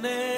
tune.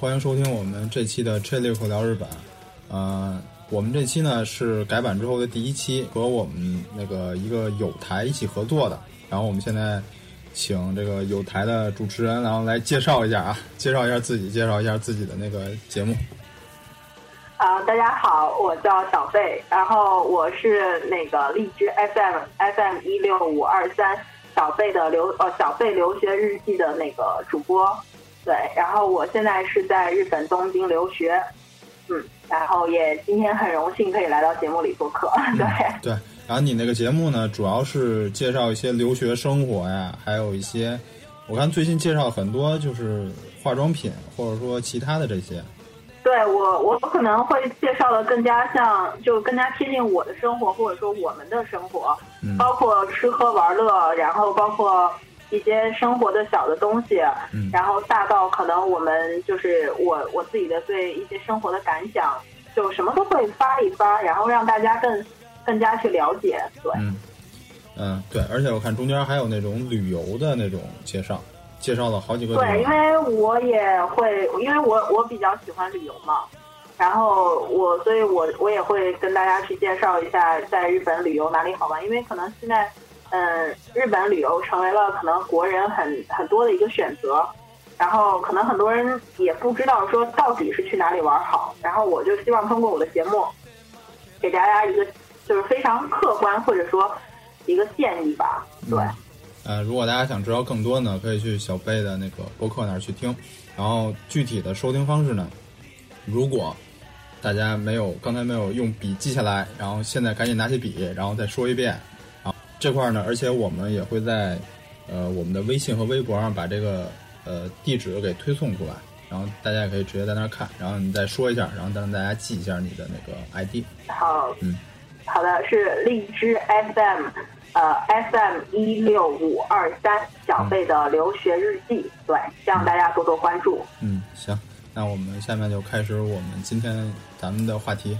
欢迎收听我们这期的《车里口聊日本》。呃，我们这期呢是改版之后的第一期，和我们那个一个有台一起合作的。然后我们现在请这个有台的主持人，然后来介绍一下啊，介绍一下自己，介绍一下自己的那个节目。啊、大家好，我叫小贝，然后我是那个荔枝 FM FM 一六五二三小贝的留呃小贝留学日记的那个主播，对，然后我现在是在日本东京留学，嗯，然后也今天很荣幸可以来到节目里做客，对，对，然后你那个节目呢，主要是介绍一些留学生活呀，还有一些，我看最近介绍很多就是化妆品，或者说其他的这些。对我我可能会介绍的更加像，就更加贴近我的生活，或者说我们的生活，嗯。包括吃喝玩乐，然后包括一些生活的小的东西，嗯然后大到可能我们就是我我自己的对一些生活的感想，就什么都会发一发，然后让大家更更加去了解，对。嗯，嗯，对，而且我看中间还有那种旅游的那种介绍，介绍了好几个对，因。为我也会，因为我我比较喜欢旅游嘛，然后我所以我我也会跟大家去介绍一下在日本旅游哪里好玩，因为可能现在嗯日本旅游成为了可能国人很很多的一个选择，然后可能很多人也不知道说到底是去哪里玩好，然后我就希望通过我的节目给大家一个就是非常客观或者说一个建议吧，对。呃，如果大家想知道更多呢，可以去小贝的那个博客那儿去听。然后具体的收听方式呢，如果大家没有刚才没有用笔记下来，然后现在赶紧拿起笔，然后再说一遍。啊，这块儿呢，而且我们也会在呃我们的微信和微博上把这个呃地址给推送出来，然后大家也可以直接在那儿看，然后你再说一下，然后再让大家记一下你的那个 ID。好，嗯，好的，是荔枝 FM，呃，FM 一六五二三小贝的留学日记，对，希望大家多多关注。嗯，行，那我们下面就开始我们今天咱们的话题。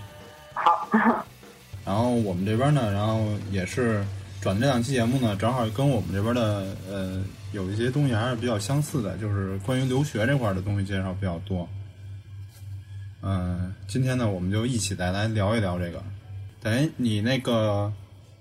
好，然后我们这边呢，然后也是转这两期节目呢，正好跟我们这边的呃有一些东西还是比较相似的，就是关于留学这块的东西介绍比较多。嗯、今天呢，我们就一起再来聊一聊这个。等于你那个，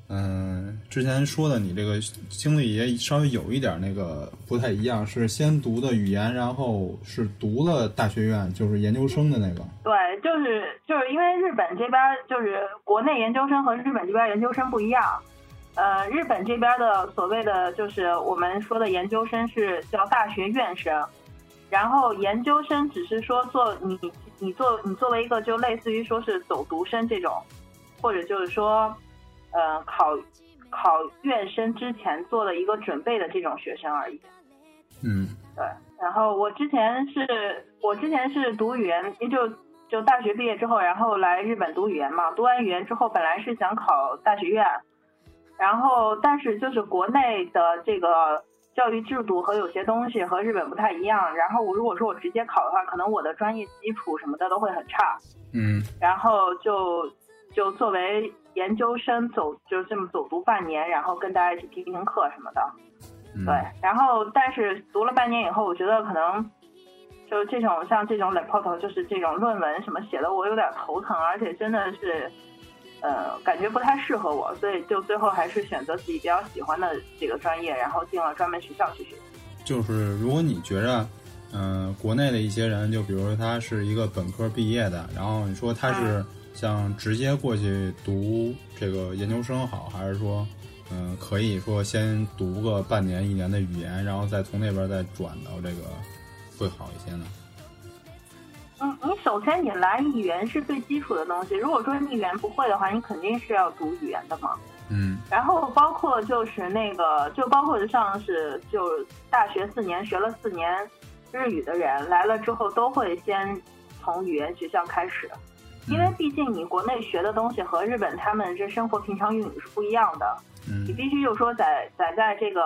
嗯、之前说的你这个经历也稍微有一点那个不太一样，是先读的语言，然后是读了大学院，就是研究生的那个。对，就是就是因为日本这边就是国内研究生和日本这边研究生不一样，呃，日本这边的所谓的就是我们说的研究生是叫大学院生，然后研究生只是说做你你做你作为一个就类似于说是走读生这种，或者就是说，呃，考考院生之前做了一个准备的这种学生而已。嗯对，然后我之前是我之前是读语言，就就大学毕业之后，然后来日本读语言嘛。读完语言之后，本来是想考大学院，然后但是就是国内的这个教育制度和有些东西和日本不太一样。然后我如果说我直接考的话，可能我的专业基础什么的都会很差。嗯然后就就作为研究生走就这么走读半年，然后跟大家一起听听课什么的。嗯，对，然后但是读了半年以后，我觉得可能就这种像这种 report，就是这种论文什么写的，我有点头疼，而且真的是呃感觉不太适合我，所以就最后还是选择自己比较喜欢的这个专业，然后进了专门学校去学习。就是如果你觉着，嗯、国内的一些人，就比如说他是一个本科毕业的，然后你说他是想直接过去读这个研究生好，还是说，嗯、可以说先读个半年一年的语言，然后再从那边再转到这个，会好一些呢？嗯，你首先你来语言是最基础的东西。如果说你语言不会的话，你肯定是要读语言的嘛。嗯然后包括就是那个，就包括像是就大学四年学了四年日语的人来了之后，都会先从语言学校开始，因为毕竟你国内学的东西和日本他们这生活平常用语是不一样的。嗯你嗯必须就说在在在这个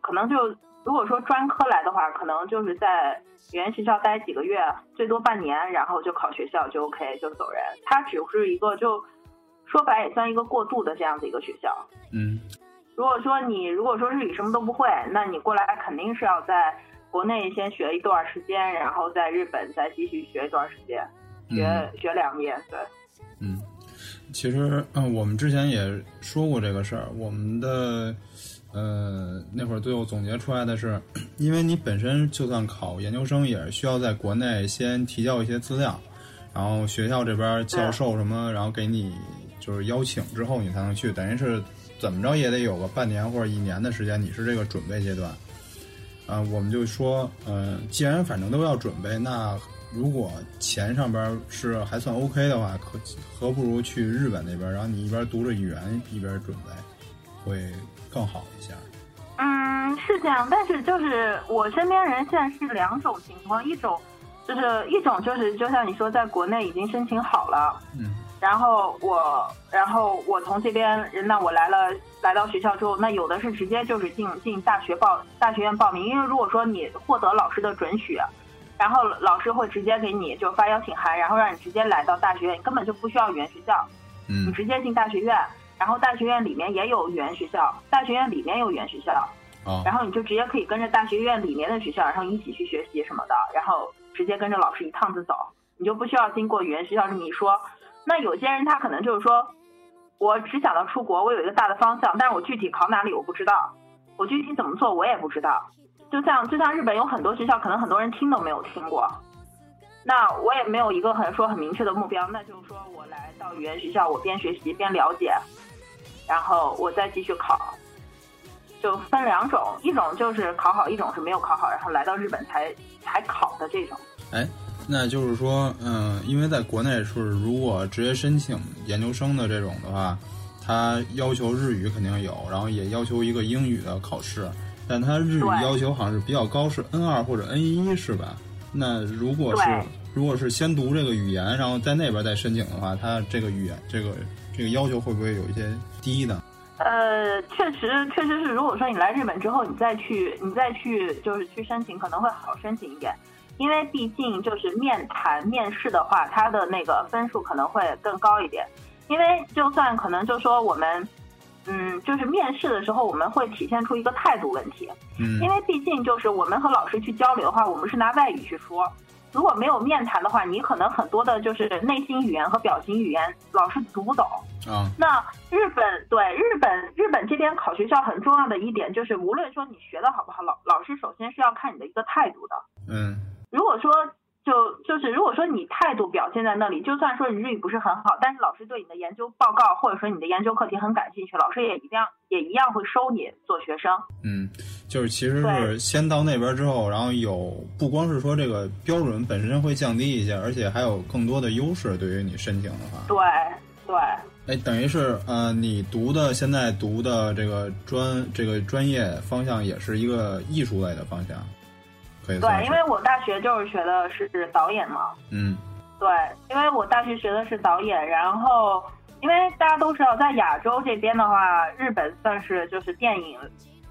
可能就如果说专科来的话，可能就是在语言学校待几个月，最多半年，然后就考学校就 OK 就走人。它只是一个就说白也算一个过渡的这样的一个学校。嗯如果说你如果说日语什么都不会，那你过来肯定是要在国内先学一段时间，然后在日本再继续学一段时间，学、嗯学两年，对。嗯，其实嗯，我们之前也说过这个事儿，我们的呃那会儿最后总结出来的是，因为你本身就算考研究生，也是需要在国内先提交一些资料，然后学校这边教授什么，然后给你就是邀请之后，你才能去，等于是怎么着也得有个半年或者一年的时间，你是这个准备阶段。啊、我们就说，嗯、既然反正都要准备，那如果钱上边是还算 OK 的话，可何不如去日本那边，然后你一边读着语言一边准备，会更好一些。嗯，是这样，但是就是我身边人现在是两种情况，一种就是一种就是就像你说，在国内已经申请好了，嗯然后我然后我从这边，那我来了来到学校之后，那有的是直接就是进进大学报大学院报名，因为如果说你获得老师的准许。然后老师会直接给你就发邀请函，然后让你直接来到大学院，你根本就不需要语言学校，嗯你嗯直接进大学院，然后大学院里面也有语言学校，大学院里面有语言学校，啊然后你就直接可以跟着大学院里面的学校，然后一起去学习什么的，然后直接跟着老师一趟子走，你就不需要经过语言学校这么一说。那有些人他可能就是说，我只想到出国，我有一个大的方向，但是我具体考哪里我不知道，我具体怎么做我也不知道。就像就像日本有很多学校，可能很多人听都没有听过。那我也没有一个很说很明确的目标，那就是说我来到语言学校，我边学习边了解，然后我再继续考。就分两种，一种就是考好，一种是没有考好，然后来到日本才才考的这种。哎，那就是说，嗯，因为在国内是如果直接申请研究生的这种的话，他要求日语肯定有，然后也要求一个英语的考试，但他日语要求好像是比较高，是 N 二或者 N 一是吧？那如果是对如果是先读这个语言，然后在那边再申请的话，它这个语言这个这个要求会不会有一些低呢？呃，确实，确实是，如果说你来日本之后，你再去，你再去，就是去申请，可能会好申请一点，因为毕竟就是面谈、面试的话，它的那个分数可能会更高一点。因为就算可能就说我们，嗯，就是面试的时候，我们会体现出一个态度问题，嗯因为毕竟就是我们和老师去交流的话，我们是拿外语去说。如果没有面谈的话，你可能很多的就是内心语言和表情语言，老师读不懂。啊，那日本对日本日本这边考学校很重要的一点就是，无论说你学的好不好，老老师首先是要看你的一个态度的。嗯如果说就就是如果说你态度表现在那里，就算说你日语不是很好，但是老师对你的研究报告或者说你的研究课题很感兴趣，老师也一样也一样会收你做学生。嗯，就是其实是先到那边之后，然后有不光是说这个标准本身会降低一些，而且还有更多的优势对于你申请的话。对对哎，等于是呃，你读的现在读的这个专这个专业方向也是一个艺术类的方向，对，因为我大学就是学的是导演嘛。嗯对，因为我大学学的是导演，然后因为大家都知道，在亚洲这边的话，日本算是就是电影，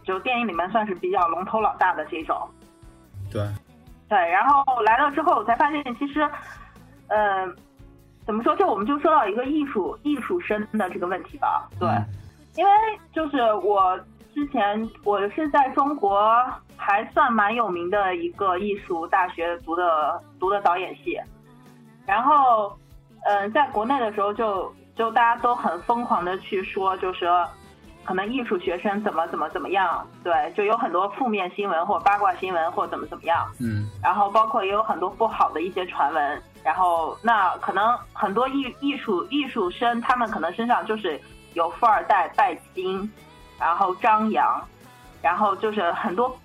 就电影里面算是比较龙头老大的这种。对对，然后来了之后，我才发现其实，嗯、怎么说？就我们就说到一个艺术艺术生的这个问题吧。对，嗯因为就是我之前我是在中国还算蛮有名的一个艺术大学读的读的导演系，然后嗯、在国内的时候就就大家都很疯狂的去说，就是说可能艺术学生怎么怎么怎么样，对，就有很多负面新闻或八卦新闻或怎么怎么样。嗯然后包括也有很多不好的一些传闻，然后那可能很多艺艺术艺术生，他们可能身上就是有富二代拜金，然后张扬，然后就是很多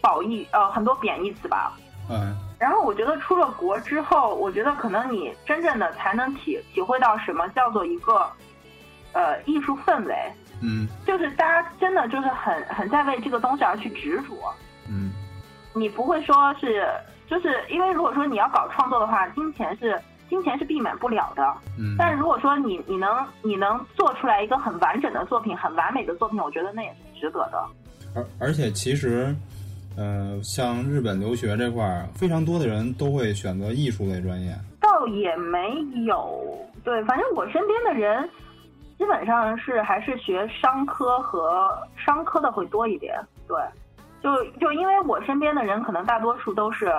褒义呃很多贬义词吧。嗯然后我觉得出了国之后，我觉得可能你真正的才能体体会到什么叫做一个，呃，艺术氛围，嗯就是大家真的就是很很在为这个东西而去执着。嗯你不会说是，就是因为如果说你要搞创作的话，金钱是金钱是避免不了的。嗯，但是如果说你你能你能做出来一个很完整的作品，很完美的作品，我觉得那也是值得的。而而且其实，呃，像日本留学这块儿，非常多的人都会选择艺术类专业。倒也没有，对，反正我身边的人基本上是还是学商科和商科的会多一点，对，就就因为我身边的人可能大多数都是，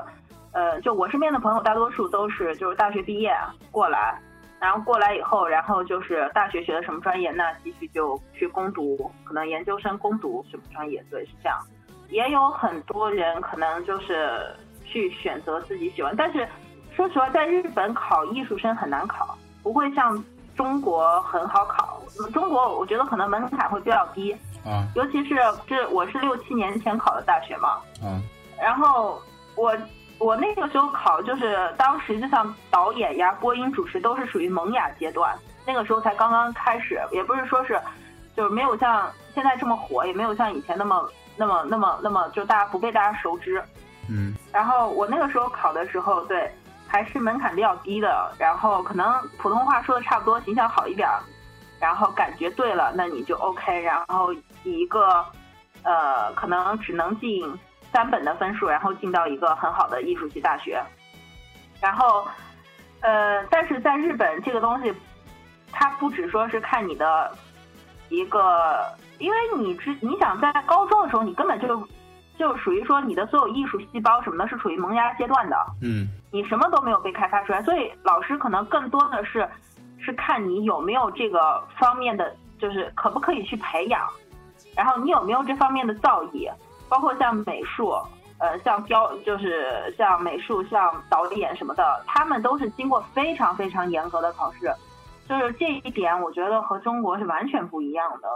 呃，就我身边的朋友大多数都是就是大学毕业过来，然后过来以后，然后就是大学学的什么专业，那继续就去攻读，可能研究生攻读什么专业，对，是这样。也有很多人可能就是去选择自己喜欢，但是说实话，在日本考艺术生很难考，不会像中国很好考。中国我觉得可能门槛会比较低，啊尤其是这我是六七年前考的大学嘛，啊然后我我那个时候考，就是当时就像导演呀、播音主持都是属于萌芽阶段，那个时候才刚刚开始，也不是说是就是没有像现在这么火，也没有像以前那么那么那么那么就大家不被大家熟知。嗯然后我那个时候考的时候，对，还是门槛比较低的，然后可能普通话说的差不多，形象好一点儿，然后感觉对了，那你就 OK，然后以一个呃可能只能进三本的分数，然后进到一个很好的艺术系大学，然后呃，但是在日本这个东西，它不只说是看你的一个，因为你之你想在高中的时候，你根本就就属于说你的所有艺术细胞什么的是处于萌芽阶段的，嗯。你什么都没有被开发出来，所以老师可能更多的是是看你有没有这个方面的，就是可不可以去培养，然后你有没有这方面的造诣，包括像美术，呃，像雕，就是像美术、像导演什么的，他们都是经过非常非常严格的考试，就是这一点，我觉得和中国是完全不一样的。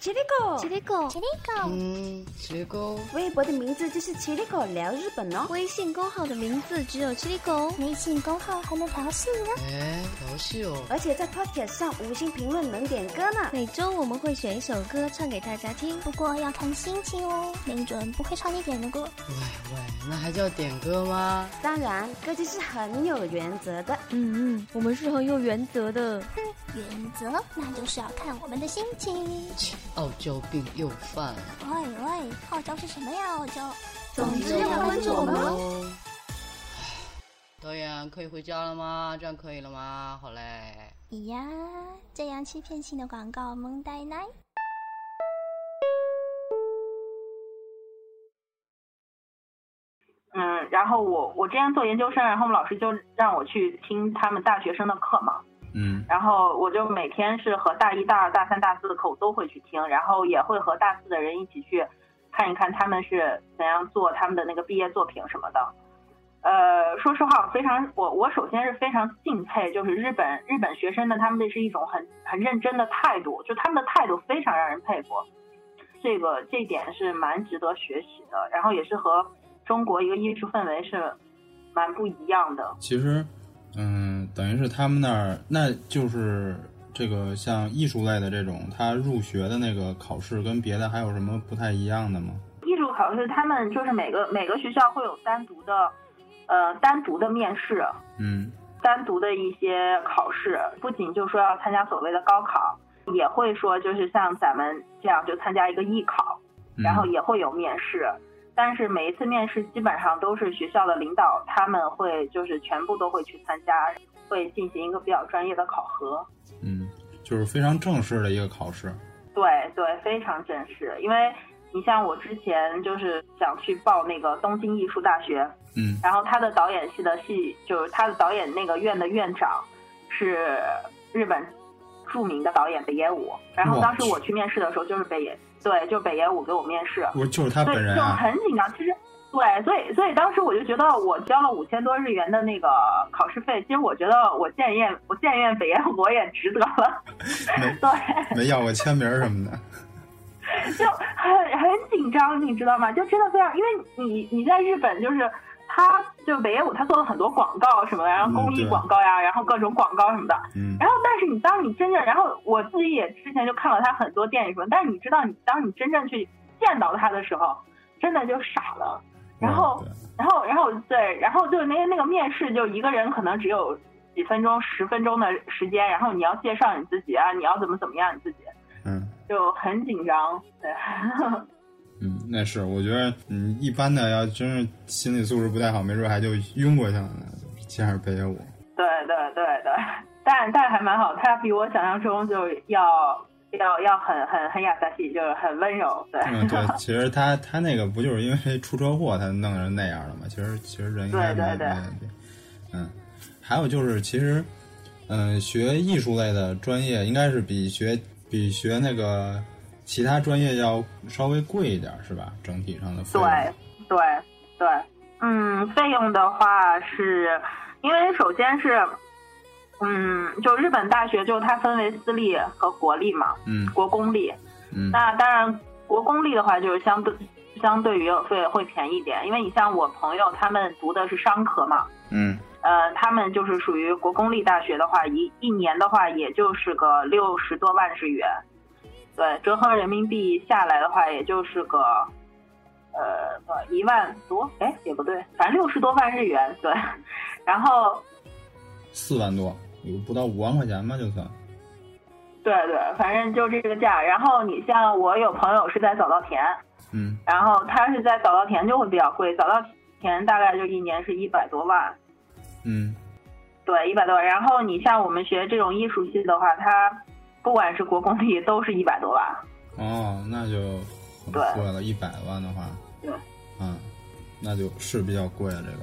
奇里狗，吉利狗，吉利狗，嗯，结果微博的名字就是奇里狗聊日本哦。微信公号的名字只有吉利狗。微信公号还能调戏呢。哎，调戏哦，而且在 Podcast 上五星评论能点歌呢。每周我们会选一首歌唱给大家听。不过要看心情哦，没准不会唱你点的歌。喂喂，那还叫点歌吗？当然，歌姬是很有原则的。嗯嗯，我们是很有原则的。原则那就是要看我们的心情。切，傲娇病又犯了。喂喂，傲娇是什么呀？傲娇。总之要关注我们哦。哦。导演可以回家了吗？这样可以了吗？好嘞。咦呀，这样欺骗性的广告萌呆奶。嗯，然后我我之前做研究生，然后我们老师就让我去听他们大学生的课嘛，嗯然后我就每天是和大一、大二、大三、大四的课我都会去听，然后也会和大四的人一起去看一看他们是怎样做他们的那个毕业作品什么的。呃，说实话，我非常我我首先是非常敬佩，就是日本日本学生的他们这是一种很很认真的态度，就他们的态度非常让人佩服。这个这一点是蛮值得学习的，然后也是和中国一个艺术氛围是蛮不一样的。其实，嗯，等于是他们那儿，那就是这个像艺术类的这种，他入学的那个考试跟别的还有什么不太一样的吗？艺术考试，他们就是每个每个学校会有单独的，呃，单独的面试，嗯单独的一些考试，不仅就说要参加所谓的高考，也会说就是像咱们这样就参加一个艺考，嗯然后也会有面试。但是每一次面试基本上都是学校的领导，他们会就是全部都会去参加，会进行一个比较专业的考核。嗯，就是非常正式的一个考试。对对，非常正式。因为你像我之前就是想去报那个东京艺术大学，嗯然后他的导演系的系就是他的导演那个院的院长是日本著名的导演北野武，然后当时我去面试的时候就是北野，对，就北野武给我面试，我就是他本人啊？很紧张。其实对，所以所以当时我就觉得我交了五千多日元的那个考试费，其实我觉得我建院我建院北野武我也值得了，没对。没要过签名什么的。就很很紧张，你知道吗？就真的非常，因为你你在日本就是。他就北野武，他做了很多广告什么的，然后公益广告呀，然后各种广告什么的。嗯。然后，但是你当你真正，然后我自己也之前就看了他很多电影什么，但是你知道，你当你真正去见到他的时候，真的就傻了。然后，然后，然后对，然后就那个那个面试，就一个人可能只有几分钟、十分钟的时间，然后你要介绍你自己啊，你要怎么怎么样你自己，嗯，就很紧张，对。嗯，那是，我觉得，嗯，一般的要真是心理素质不太好，没准还就晕过去了呢。见着北野武，对对对对，但但还蛮好，他比我想象中就要要要很很很雅萨系，就是很温柔。对，嗯，对，其实他他那个不就是因为出车祸他弄成那样的吗？其实其实人应该没没问题。嗯，还有就是，其实，嗯，学艺术类的专业应该是比学比学那个。其他专业要稍微贵一点，是吧？整体上的费用。对对对，嗯，费用的话是，因为首先是，嗯，就日本大学就它分为私立和国立嘛，嗯，国公立，嗯，那当然国公立的话就是相对相对于会会便宜一点，因为你像我朋友他们读的是商科嘛，嗯，呃，他们就是属于国公立大学的话，一一年的话也就是个六十多万日元。对，折合人民币下来的话，也就是个，呃，一万多，哎，也不对，反正六十多万日元。对，然后四万多，有不到五万块钱吧，就算。对对，反正就这个价。然后你像我有朋友是在早稻田，嗯，然后他是在早稻田就会比较贵，早稻田大概就一年是一百多万。嗯，对，一百多万。然后你像我们学这种艺术系的话，他。不管是国公立，都是一百多万。哦，那就很贵了。一百万的话，对，嗯，那就是比较贵了。这个，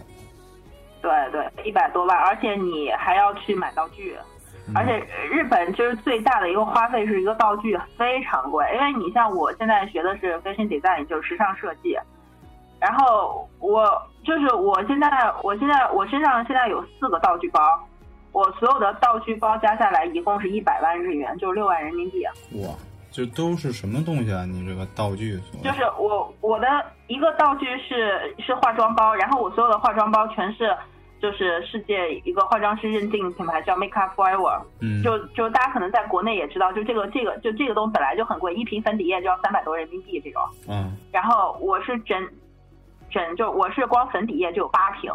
对对，一百多万，而且你还要去买道具，而且日本就是最大的一个花费是一个道具非常贵，因为你像我现在学的是 fashion design，就是时尚设计，然后我就是我现在我现在我身上现在有四个道具包。我所有的道具包加下来一共是一百万日元，就是六万人民币。哇，这都是什么东西啊？你这个道具？就是我我的一个道具是是化妆包，然后我所有的化妆包全是就是世界一个化妆师认定品牌叫 Make Up Forever。嗯。就就大家可能在国内也知道，就这个这个就这个东西本来就很贵，一瓶粉底液就要三百多人民币这种。嗯。然后我是整整就我是光粉底液就有八瓶，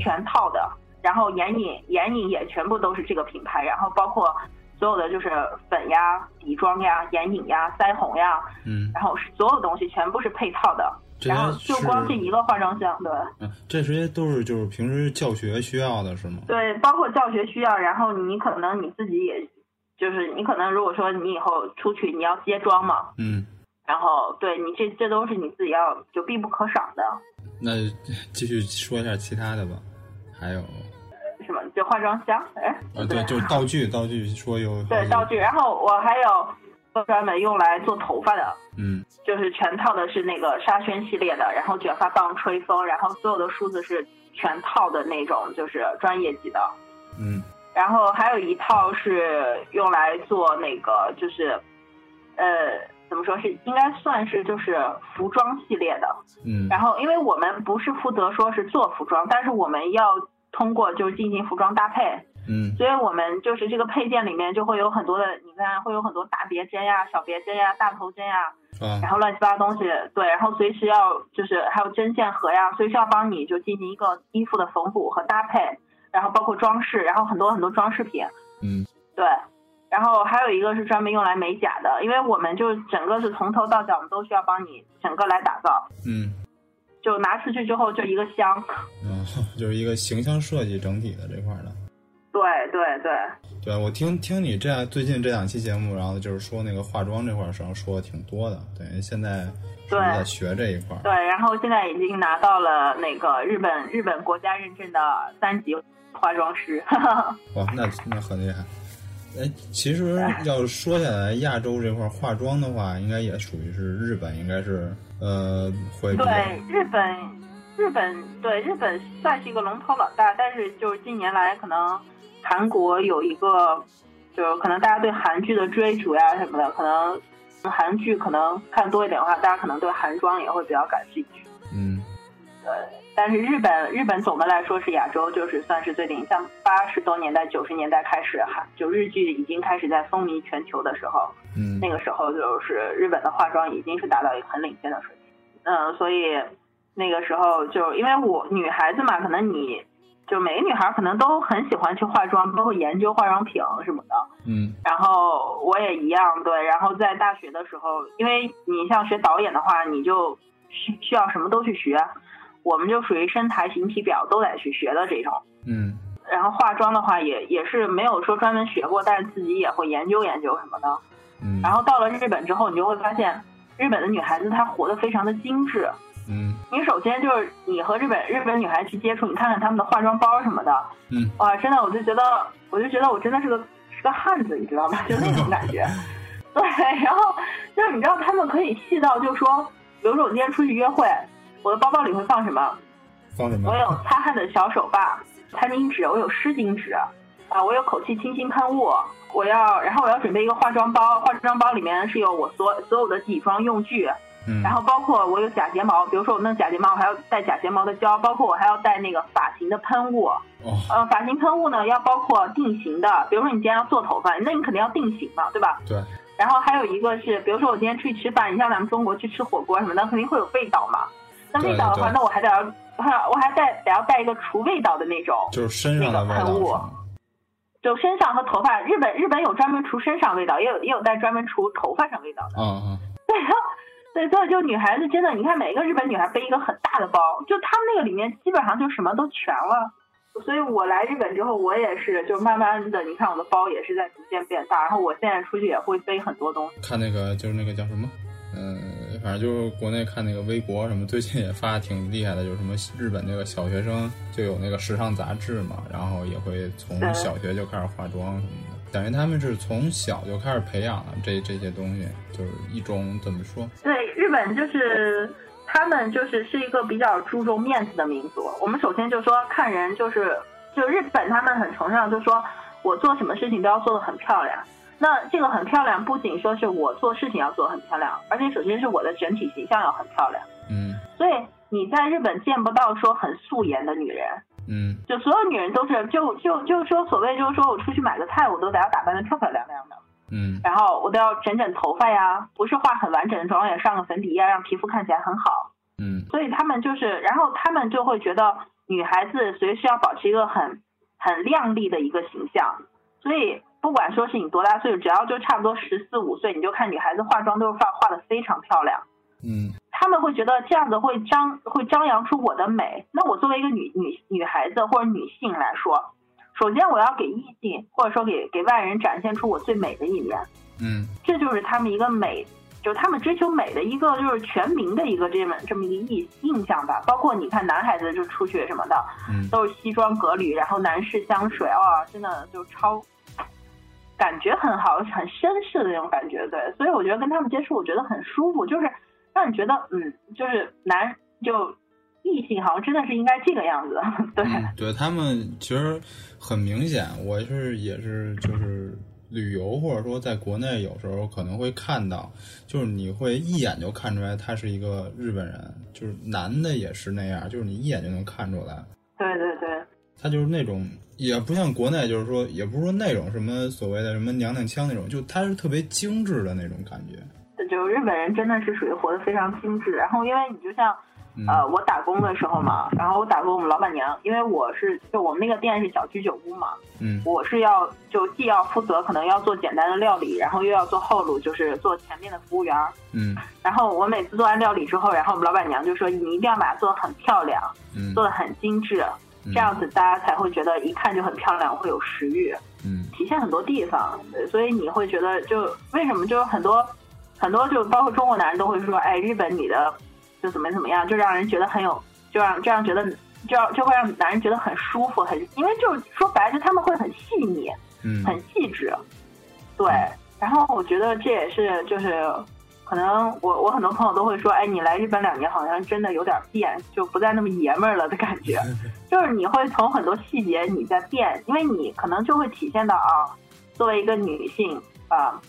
全套的。然后眼影眼影也全部都是这个品牌，然后包括所有的就是粉呀、底妆呀、眼影呀、腮红呀，嗯，然后所有东西全部是配套的，然后就光这一个化妆箱，对，嗯，这些都是就是平时教学需要的是吗？对，包括教学需要，然后你可能你自己也，就是你可能如果说你以后出去你要接妆嘛，嗯，然后对你这这都是你自己要就必不可少的。那继续说一下其他的吧，还有。什么？就化妆箱？哎，啊，对，就是道具，道具说有对道具，然后我还有专门用来做头发的，嗯，就是全套的是那个沙宣系列的，然后卷发棒、吹风，然后所有的梳子是全套的那种，就是专业级的，嗯，然后还有一套是用来做那个，就是呃，怎么说是应该算是就是服装系列的，嗯，然后因为我们不是负责说是做服装，但是我们要。通过就是进行服装搭配，嗯，所以我们就是这个配件里面就会有很多的，你看会有很多大别针呀、小别针呀、大头针呀，然后乱七八糟东西，对，然后随时要就是还有针线盒呀，随时要帮你就进行一个衣服的缝补和搭配，然后包括装饰，然后很多很多装饰品，嗯，对，然后还有一个是专门用来美甲的，因为我们就整个是从头到脚，我们都需要帮你整个来打造，嗯。就拿出去之后就一个箱，嗯，就是一个形象设计整体的这块的。对对对，对我听听你这样最近这两期节目，然后就是说那个化妆这块儿上说的挺多的，等于现在是在学这一块儿。对，然后现在已经拿到了那个日本日本国家认证的三级化妆师。哇，那那很厉害。哎，其实要说下来，亚洲这块化妆的话，应该也属于是日本，应该是呃会。对，日本，日本对日本算是一个龙头老大，但是就是近年来可能韩国有一个，就是可能大家对韩剧的追逐呀什么的，可能韩剧可能看多一点的话，大家可能对韩妆也会比较感兴趣。嗯对，但是日本日本总的来说是亚洲就是算是最顶，像八十多年代九十年代开始，韩就日剧已经开始在风靡全球的时候，嗯那个时候就是日本的化妆已经是达到一个很领先的水平。嗯，所以那个时候就因为我女孩子嘛，可能你就每个女孩可能都很喜欢去化妆，包括研究化妆品什么的。嗯然后我也一样，对。然后在大学的时候，因为你像学导演的话，你就需需要什么都去学，我们就属于身材、形体表都得去学的这种。嗯然后化妆的话也也是没有说专门学过，但是自己也会研究研究什么的。嗯，然后到了日本之后，你就会发现日本的女孩子她活得非常的精致。嗯你首先就是你和日本日本女孩去接触，你看看她们的化妆包什么的，嗯，哇，真的我就觉得，我就觉得我真的是个是个汉子，你知道吗？就那种感觉。对，然后就是你知道他们可以细到，就是说，比如说我今天出去约会，我的包包里会放什么？放什么我？有擦汗的小手帕、餐巾纸，我有湿巾纸，啊，我有口气清新喷雾，我要，然后我要准备一个化妆包，化妆包里面是有我所所有的底妆用具，嗯然后包括我有假睫毛，比如说我弄假睫毛，我还要带假睫毛的胶，包括我还要带那个发型的喷雾。哦呃，发型喷雾呢要包括定型的，比如说你今天要做头发，那你肯定要定型嘛，对吧？对。然后还有一个是，比如说我今天出去吃饭，你像咱们中国去吃火锅什么的，肯定会有味道嘛。那味道的话，对对对那我还得要，我还我还带得要带一个除味道的那种，就是身上的味道那个喷雾就身上和头发。日本日本有专门除身上味道，也有也有带专门除头发上味道的。嗯嗯对，然 后对，所以就女孩子真的，你看每一个日本女孩背一个很大的包，就她们那个里面基本上就什么都全了。所以我来日本之后，我也是就慢慢的，你看我的包也是在逐渐变大，然后我现在出去也会背很多东西。看那个就是那个叫什么，嗯、反正就是国内看那个微博什么，最近也发挺厉害的，就是什么日本那个小学生就有那个时尚杂志嘛，然后也会从小学就开始化妆什么的，等于他们是从小就开始培养了这这些东西，就是一种怎么说，对，日本就是他们就是是一个比较注重面子的民族。我们首先就说看人就是，就日本他们很崇尚，就说我做什么事情都要做得很漂亮。那这个很漂亮，不仅说是我做事情要做得很漂亮，而且首先是我的整体形象要很漂亮。嗯所以你在日本见不到说很素颜的女人，嗯就所有女人都是就就就是说所谓就是说我出去买个菜，我都得要打扮的漂漂亮亮的。嗯然后我都要整整头发呀，不是化很完整的妆，也上个粉底液，让皮肤看起来很好。嗯所以他们就是，然后他们就会觉得女孩子随时要保持一个很很靓丽的一个形象。所以不管说是你多大岁数，只要就差不多十四五岁，你就看女孩子化妆都是化化的非常漂亮。嗯他们会觉得这样子会张会张扬出我的美。那我作为一个女女女孩子或者女性来说，首先我要给异性或者说给给外人展现出我最美的一面。嗯这就是他们一个美，就是他们追求美的一个就是全民的一个这么这么一个印印象吧。包括你看男孩子就出去什么的，嗯都是西装革履，然后男士香水，哇，真的就超，感觉很好，很绅士的那种感觉。对，所以我觉得跟他们接触，我觉得很舒服，就是让你觉得，嗯，就是男就异性好像真的是应该这个样子。对，嗯，对他们其实很明显，我是也是就是旅游或者说在国内有时候可能会看到，就是你会一眼就看出来他是一个日本人，就是男的也是那样，就是你一眼就能看出来。对对对。他就是那种，也不像国内，就是说，也不是说那种什么所谓的什么娘娘腔那种，就他是特别精致的那种感觉。就日本人真的是属于活得非常精致，然后因为你就像，嗯。呃，我打工的时候嘛，然后我打工我们老板娘，因为我是就我们那个店是小居酒屋嘛，嗯。我是要就既要负责可能要做简单的料理，然后又要做后路，就是做前面的服务员。嗯。然后我每次做完料理之后，然后我们老板娘就说你一定要把它做得很漂亮，嗯。做得很精致，这样子大家才会觉得一看就很漂亮，会有食欲。嗯。体现很多地方，对所以你会觉得就为什么就很多很多就包括中国男人都会说，哎，日本女的就怎么怎么样，就让人觉得很有，就让这样觉得就要就会让男人觉得很舒服，很因为就是说白了，就他们会很细腻，嗯很细致，对。然后我觉得这也是就是。可能我我很多朋友都会说，哎，你来日本两年，好像真的有点变，就不再那么爷们儿了的感觉。就是你会从很多细节你在变，因为你可能就会体现到啊，作为一个女性啊，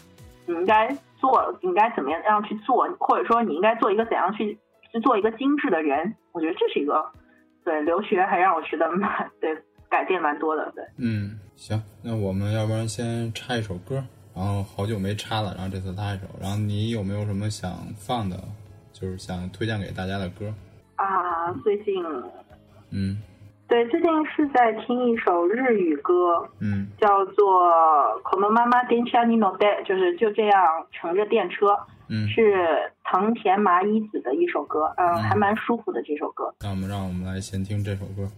你应该做应该怎么样样去做，或者说你应该做一个怎样去去做一个精致的人。我觉得这是一个对留学还让我觉得蛮对改变蛮多的。对，嗯，行，那我们要不然先插一首歌，然后好久没插了，然后这次插一首。然后你有没有什么想放的，就是想推荐给大家的歌？啊，最近嗯对最近是在听一首日语歌，嗯叫做《このまま電車に乗って》，就是就这样乘着电车，嗯，是藤田麻衣子的一首歌，嗯，嗯还蛮舒服的这首歌。那我们让我们来先听这首歌。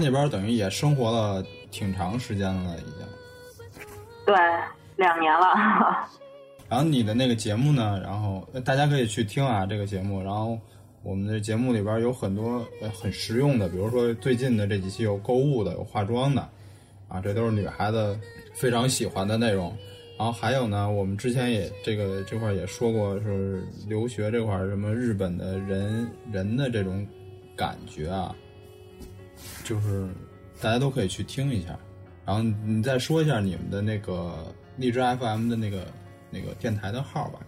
那边等于也生活了挺长时间了，已经。对，两年了。然后你的那个节目呢，然后呃大家可以去听啊这个节目。然后我们的节目里边有很多呃很实用的，比如说最近的这几期有购物的，有化妆的，啊，这都是女孩子非常喜欢的内容。然后还有呢，我们之前也这个这块儿也说过，是留学这块儿什么日本的人人的这种感觉啊，就是大家都可以去听一下。然后你再说一下你们的那个荔枝 FM 的那个那个电台的号吧。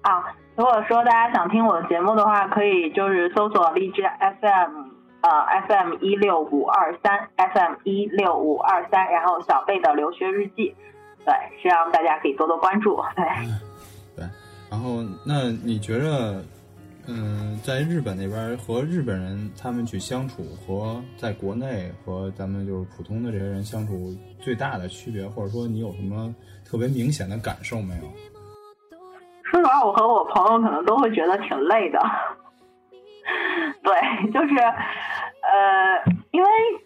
啊，如果说大家想听我的节目的话，可以就是搜索荔枝 FM，呃，FM 一六五二三，FM 一六五二三，然后小贝的留学日记，对，希望大家可以多多关注，对。对，然后那你觉着，嗯，在日本那边和日本人他们去相处，和在国内和咱们就是普通的这些人相处最大的区别，或者说你有什么特别明显的感受没有？说实话，我和我朋友可能都会觉得挺累的。对，就是，呃，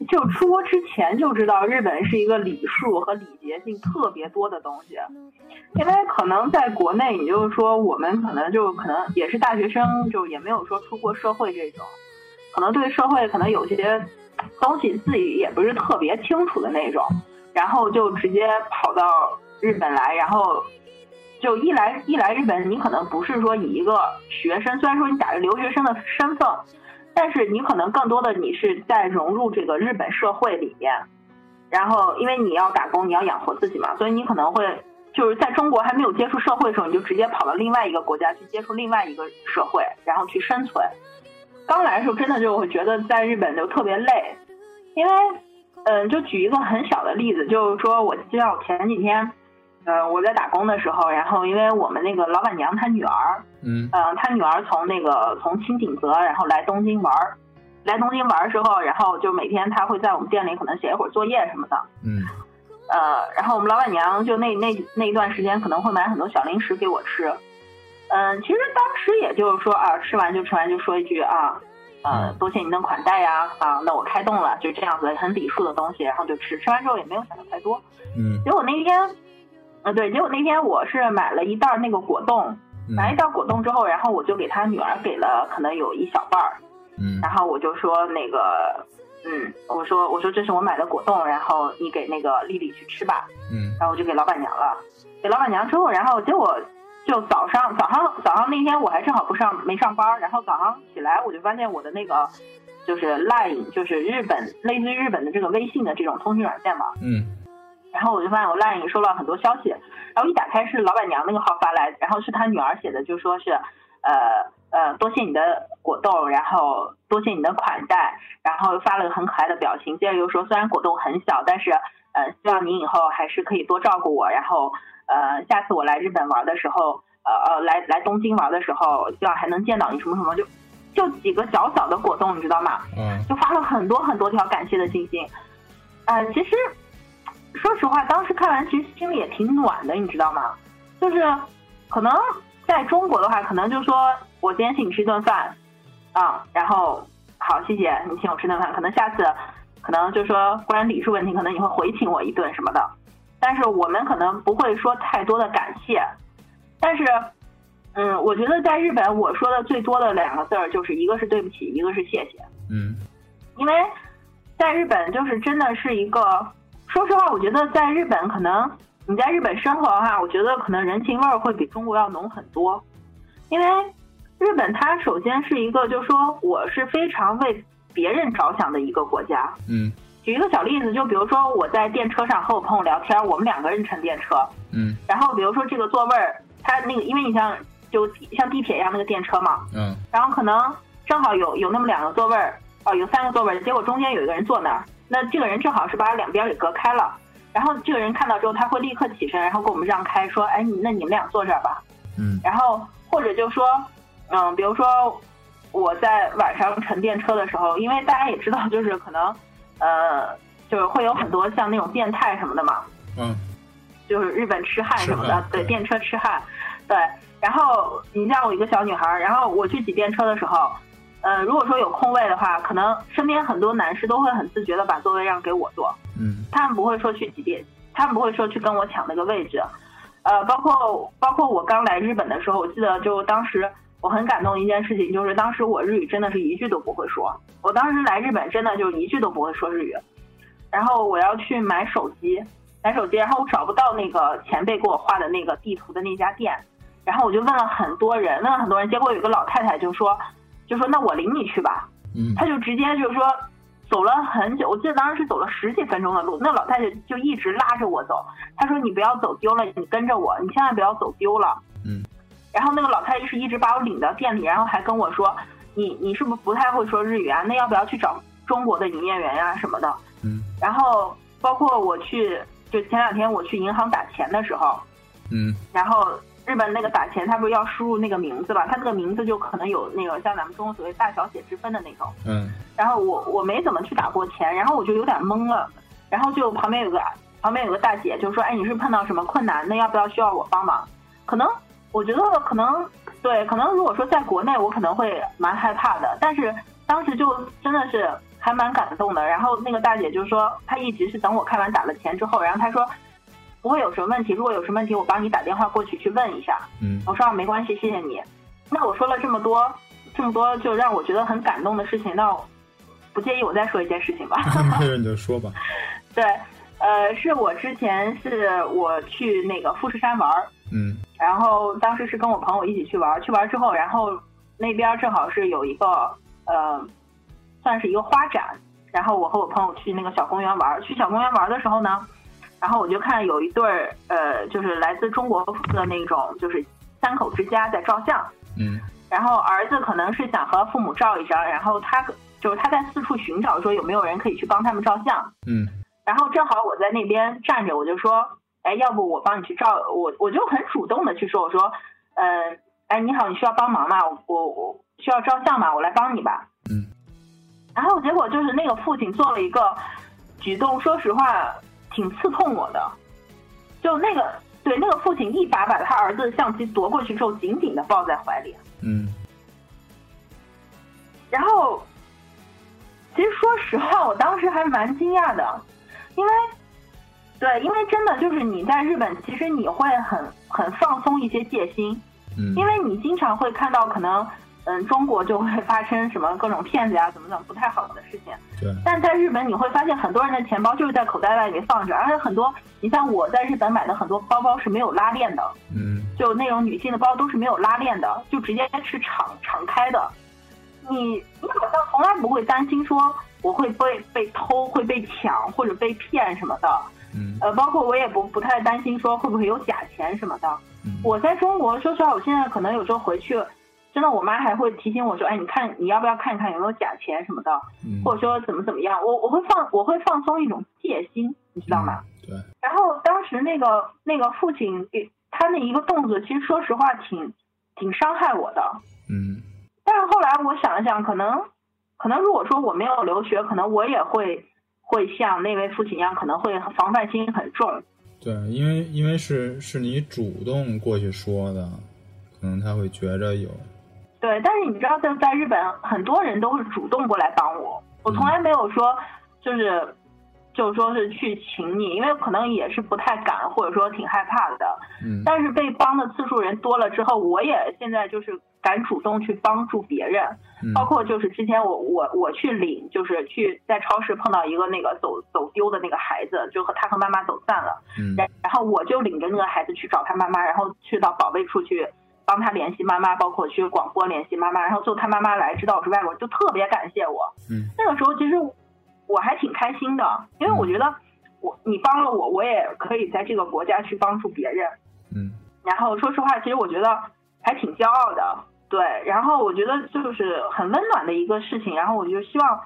就出国之前就知道日本是一个礼数和礼节性特别多的东西。因为可能在国内，你就是说我们可能就可能也是大学生，就也没有说出过社会这种，可能对社会可能有些东西自己也不是特别清楚的那种，然后就直接跑到日本来，然后。就一来一来日本，你可能不是说以一个学生，虽然说你打着留学生的身份，但是你可能更多的你是在融入这个日本社会里面。然后，因为你要打工，你要养活自己嘛，所以你可能会就是在中国还没有接触社会的时候，你就直接跑到另外一个国家去接触另外一个社会，然后去生存。刚来的时候，真的就会觉得在日本就特别累，因为，嗯，就举一个很小的例子，就是说我记得我前几天。呃，我在打工的时候，然后因为我们那个老板娘她女儿，嗯，呃，他女儿从那个从青井泽，然后来东京玩儿，来东京玩儿的时候，然后就每天他会在我们店里可能写一会儿作业什么的，嗯，呃，然后我们老板娘就那那那一段时间可能会买很多小零食给我吃，嗯、其实当时也就是说啊，吃完就吃完就说一句啊，呃，多谢您的款待呀，啊，那我开动了，就这样子很礼数的东西，然后就吃，吃完之后也没有想的太多，嗯，结果那天。呃，对，结果那天我是买了一袋那个果冻，嗯。买一袋果冻之后，然后我就给他女儿给了可能有一小半儿，嗯。然后我就说那个，嗯，我说我说这是我买的果冻，然后你给那个丽丽去吃吧，嗯。然后我就给老板娘了，给老板娘之后，然后结果就早上早上早上那天我还正好不上没上班，然后早上起来我就发现我的那个就是 Line 就是日本类似于日本的这个微信的这种通讯软件嘛，嗯然后我就发现我 LINE 收到很多消息，然后一打开是老板娘那个号发来，然后是她女儿写的，就说是呃呃多谢你的果冻，然后多谢你的款待，然后发了个很可爱的表情，接着又说虽然果冻很小，但是呃希望您以后还是可以多照顾我，然后呃下次我来日本玩的时候，呃呃来来东京玩的时候，希望还能见到你什么什么，就就几个小小的果冻，你知道吗？嗯就发了很多很多条感谢的信息。呃，其实说实话，当时看完其实心里也挺暖的，你知道吗？就是可能在中国的话，可能就说我今天请你吃一顿饭，啊，然后好谢谢你请我吃顿饭，可能下次可能就说关于礼数问题，可能你会回请我一顿什么的。但是我们可能不会说太多的感谢，但是。嗯，我觉得在日本，我说的最多的两个字儿就是一个是对不起，一个是谢谢。嗯因为在日本就是真的是一个，说实话，我觉得在日本可能你在日本生活的话，我觉得可能人情味儿会比中国要浓很多。因为日本它首先是一个，就是说我是非常为别人着想的一个国家。嗯举一个小例子，就比如说我在电车上和我朋友聊天，我们两个人乘电车，嗯然后比如说这个座位儿，它那个因为你像就像地铁一样那个电车嘛，嗯然后可能正好有有那么两个座位儿，哦，有三个座位儿，结果中间有一个人坐那儿，那这个人正好是把两边给隔开了，然后这个人看到之后，他会立刻起身，然后给我们让开，说，哎，你那你们俩坐这儿吧。嗯然后或者就说，嗯，比如说我在晚上乘电车的时候，因为大家也知道，就是可能，呃，就是会有很多像那种变态什么的嘛，嗯就是日本痴汉什么的，对，对电车痴汉，对。然后你像我一个小女孩儿，然后我去挤电车的时候，呃，如果说有空位的话，可能身边很多男士都会很自觉的把座位让给我坐，嗯。他们不会说去挤电，他们不会说去跟我抢那个位置。呃，包括包括我刚来日本的时候，我记得就当时我很感动的一件事情，就是当时我日语真的是一句都不会说，我当时来日本真的就一句都不会说日语，然后我要去买手机，买手机，然后我找不到那个前辈给我画的那个地图的那家店，然后我就问了很多人，问了很多人，结果有个老太太就说，就说那我领你去吧，嗯他就直接就是说走了很久，我记得当时是走了十几分钟的路，那老太太就一直拉着我走。她说：“你不要走丢了，你跟着我，你千万不要走丢了。”嗯。然后那个老太太是一直把我领到店里，然后还跟我说：“你你是不是不太会说日语啊？那要不要去找中国的营业员呀、什么的？”嗯然后包括我去，就前两天我去银行打钱的时候，嗯然后日本那个打钱，他不是要输入那个名字吧？他那个名字就可能有那个像咱们中国所谓大小写之分的那种。嗯然后我我没怎么去打过钱，然后我就有点懵了，然后就旁边有个旁边有个大姐就说，哎，你是碰到什么困难？那要不要需要我帮忙？可能我觉得可能对，可能如果说在国内我可能会蛮害怕的，但是当时就真的是还蛮感动的。然后那个大姐就说，她一直是等我开完打了钱之后，然后她说不会有什么问题，如果有什么问题，我帮你打电话过去去问一下。嗯我说啊没关系，谢谢你。那我说了这么多，这么多就让我觉得很感动的事情，那我不介意我再说一件事情吧？没 事你就说吧。对，呃，是我之前是我去那个富士山玩儿，嗯然后当时是跟我朋友一起去玩儿，去玩儿之后，然后那边正好是有一个呃，算是一个花展，然后我和我朋友去那个小公园玩儿。去小公园玩儿的时候呢，然后我就看有一对儿呃，就是来自中国的那种就是三口之家在照相，嗯然后儿子可能是想和父母照一张，然后他就是他在四处寻找说有没有人可以去帮他们照相，嗯然后正好我在那边站着，我就说，哎，要不我帮你去照，我我就很主动的去说，我说，嗯、哎，你好，你需要帮忙吗？我我我需要照相吗？我来帮你吧。嗯。然后结果就是那个父亲做了一个举动，说实话挺刺痛我的，就那个对那个父亲一把把他儿子的相机夺过去之后，紧紧的抱在怀里。嗯然后，其实说实话，我当时还蛮惊讶的，因为，对，因为真的就是你在日本，其实你会很很放松一些戒心，嗯因为你经常会看到可能嗯，中国就会发生什么各种骗子呀，怎么怎么不太好的事情。对，但在日本你会发现很多人的钱包就是在口袋外面放着，而且很多，你像我在日本买的很多包包是没有拉链的，嗯就那种女性的包都是没有拉链的，就直接是敞敞开的。你你好像从来不会担心说我会被被偷、会被抢或者被骗什么的。嗯呃，包括我也不不太担心说会不会有假钱什么的。嗯我在中国，说实话，我现在可能有时候回去，真的我妈还会提醒我说，哎，你看你要不要看一看有没有假钱什么的，嗯，或者说怎么怎么样。我我会放我会放松一种戒心，你知道吗？对，然后当时那个那个父亲给他那一个动作，其实说实话挺挺伤害我的。嗯但是后来我想了想，可能可能如果说我没有留学，可能我也会会像那位父亲一样，可能会防范心很重。对，因为因为是是你主动过去说的，可能他会觉着有，对，但是你知道，在在日本，很多人都是主动过来帮我，我从来没有说就是就是说是去请你，因为可能也是不太敢，或者说挺害怕的。嗯。但是被帮的次数人多了之后，我也现在就是敢主动去帮助别人，嗯。包括就是之前我我我去领，就是去在超市碰到一个那个走走丢的那个孩子，就和他和妈妈走散了，嗯。然然后我就领着那个孩子去找他妈妈，然后去到保卫处去帮他联系妈妈，包括去广播联系妈妈，然后最后他妈妈来知道我是外国人，就特别感谢我。嗯那个时候其实我还挺开心的，因为我觉得我你帮了我，我也可以在这个国家去帮助别人。嗯然后说实话，其实我觉得还挺骄傲的，对。然后我觉得就是很温暖的一个事情，然后我就希望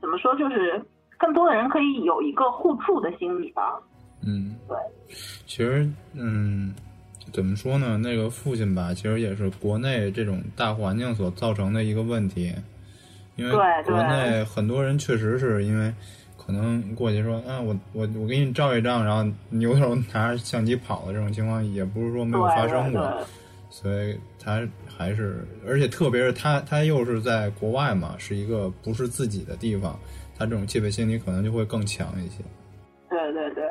怎么说，就是更多的人可以有一个互助的心理吧。嗯，对。其实，嗯，怎么说呢？那个父亲吧，其实也是国内这种大环境所造成的一个问题，因为国内很多人确实是因为可能过去说，啊，我我我给你照一张，然后扭头拿着相机跑的这种情况，也不是说没有发生过。所以他还是，而且特别是他，他又是在国外嘛，是一个不是自己的地方，他这种戒备心理可能就会更强一些。对对对，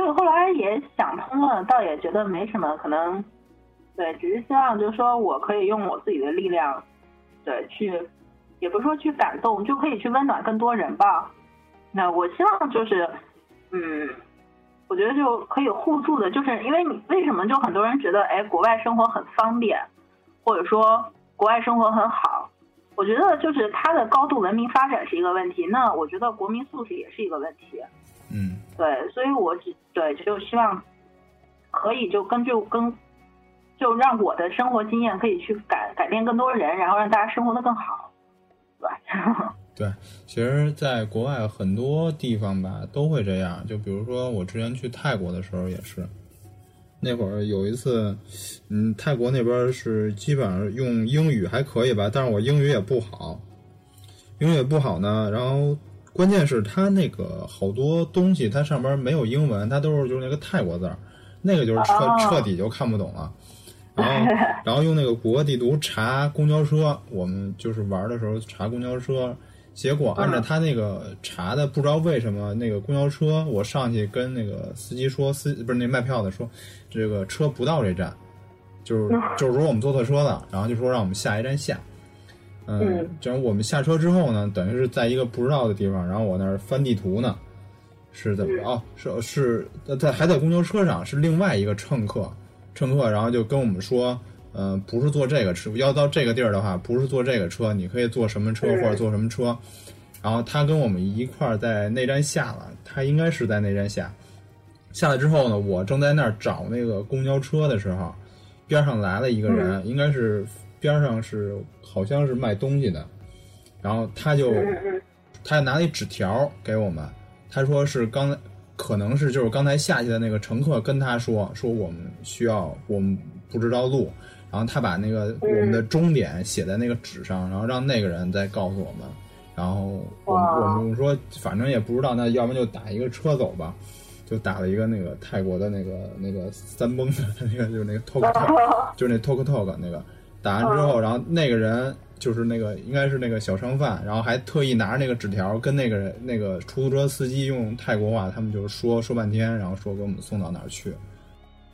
所以后来也想通了，倒也觉得没什么，可能对，只是希望就是说我可以用我自己的力量，对，去也不是说去感动，就可以去温暖更多人吧。那我希望就是，嗯，我觉得就可以互助的，就是因为你为什么就很多人觉得哎，国外生活很方便，或者说国外生活很好。我觉得就是它的高度文明发展是一个问题，那我觉得国民素质也是一个问题。嗯对，所以我只对就希望可以就根据跟就让我的生活经验可以去改改变更多人，然后让大家生活的更好，对吧？对，其实，在国外很多地方吧都会这样。就比如说我之前去泰国的时候也是，那会儿有一次，嗯，泰国那边是基本上用英语还可以吧，但是我英语也不好，英语也不好呢。然后关键是它那个好多东西，它上边没有英文，它都是就是那个泰国字儿，那个就是彻、哦彻底就看不懂了。然后，然后用那个谷歌地图查公交车，我们就是玩的时候查公交车，结果按照他那个查的，不知道为什么那个公交车，我上去跟那个司机说，司不是那卖票的说，这个车不到这站，就是就是说我们坐错车了，然后就说让我们下一站下。嗯嗯，就是我们下车之后呢，等于是在一个不知道的地方，然后我那儿翻地图呢，是怎么着？哦，是是在还在公交车上，是另外一个乘客，乘客然后就跟我们说，呃，不是坐这个车，要到这个地儿的话，不是坐这个车，你可以坐什么车或者坐什么车。然后他跟我们一块儿在内站下了，他应该是在内站下。下来之后呢，我正在那儿找那个公交车的时候，边上来了一个人，应该是边上是好像是卖东西的，然后他就他拿了一纸条给我们，他说是刚才可能是就是刚才下去的那个乘客跟他说说我们需要我们不知道路，然后他把那个我们的终点写在那个纸上，然后让那个人再告诉我们，然后我们我们说反正也不知道，那要么就打一个车走吧。就打了一个那个泰国的那个那个三蹦的那个 就是那个 talk talk，就是那 talk talk 那个打完之后，然后那个人就是那个应该是那个小商贩，然后还特意拿着那个纸条跟那个人那个出租车司机用泰国话，他们就是说说半天，然后说给我们送到哪儿去，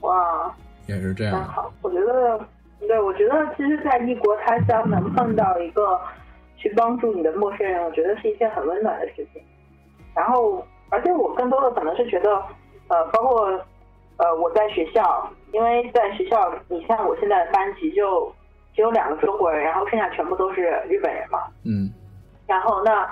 哇，也是这样。真好！我觉得对，我觉得其实，在异国他乡能碰到一个去帮助你的陌生人，我觉得是一件很温暖的事情。然后，而且我更多的可能是觉得，呃，包括呃我在学校，因为在学校，你像我现在的班级就只有两个中国人，然后剩下全部都是日本人嘛。嗯然后那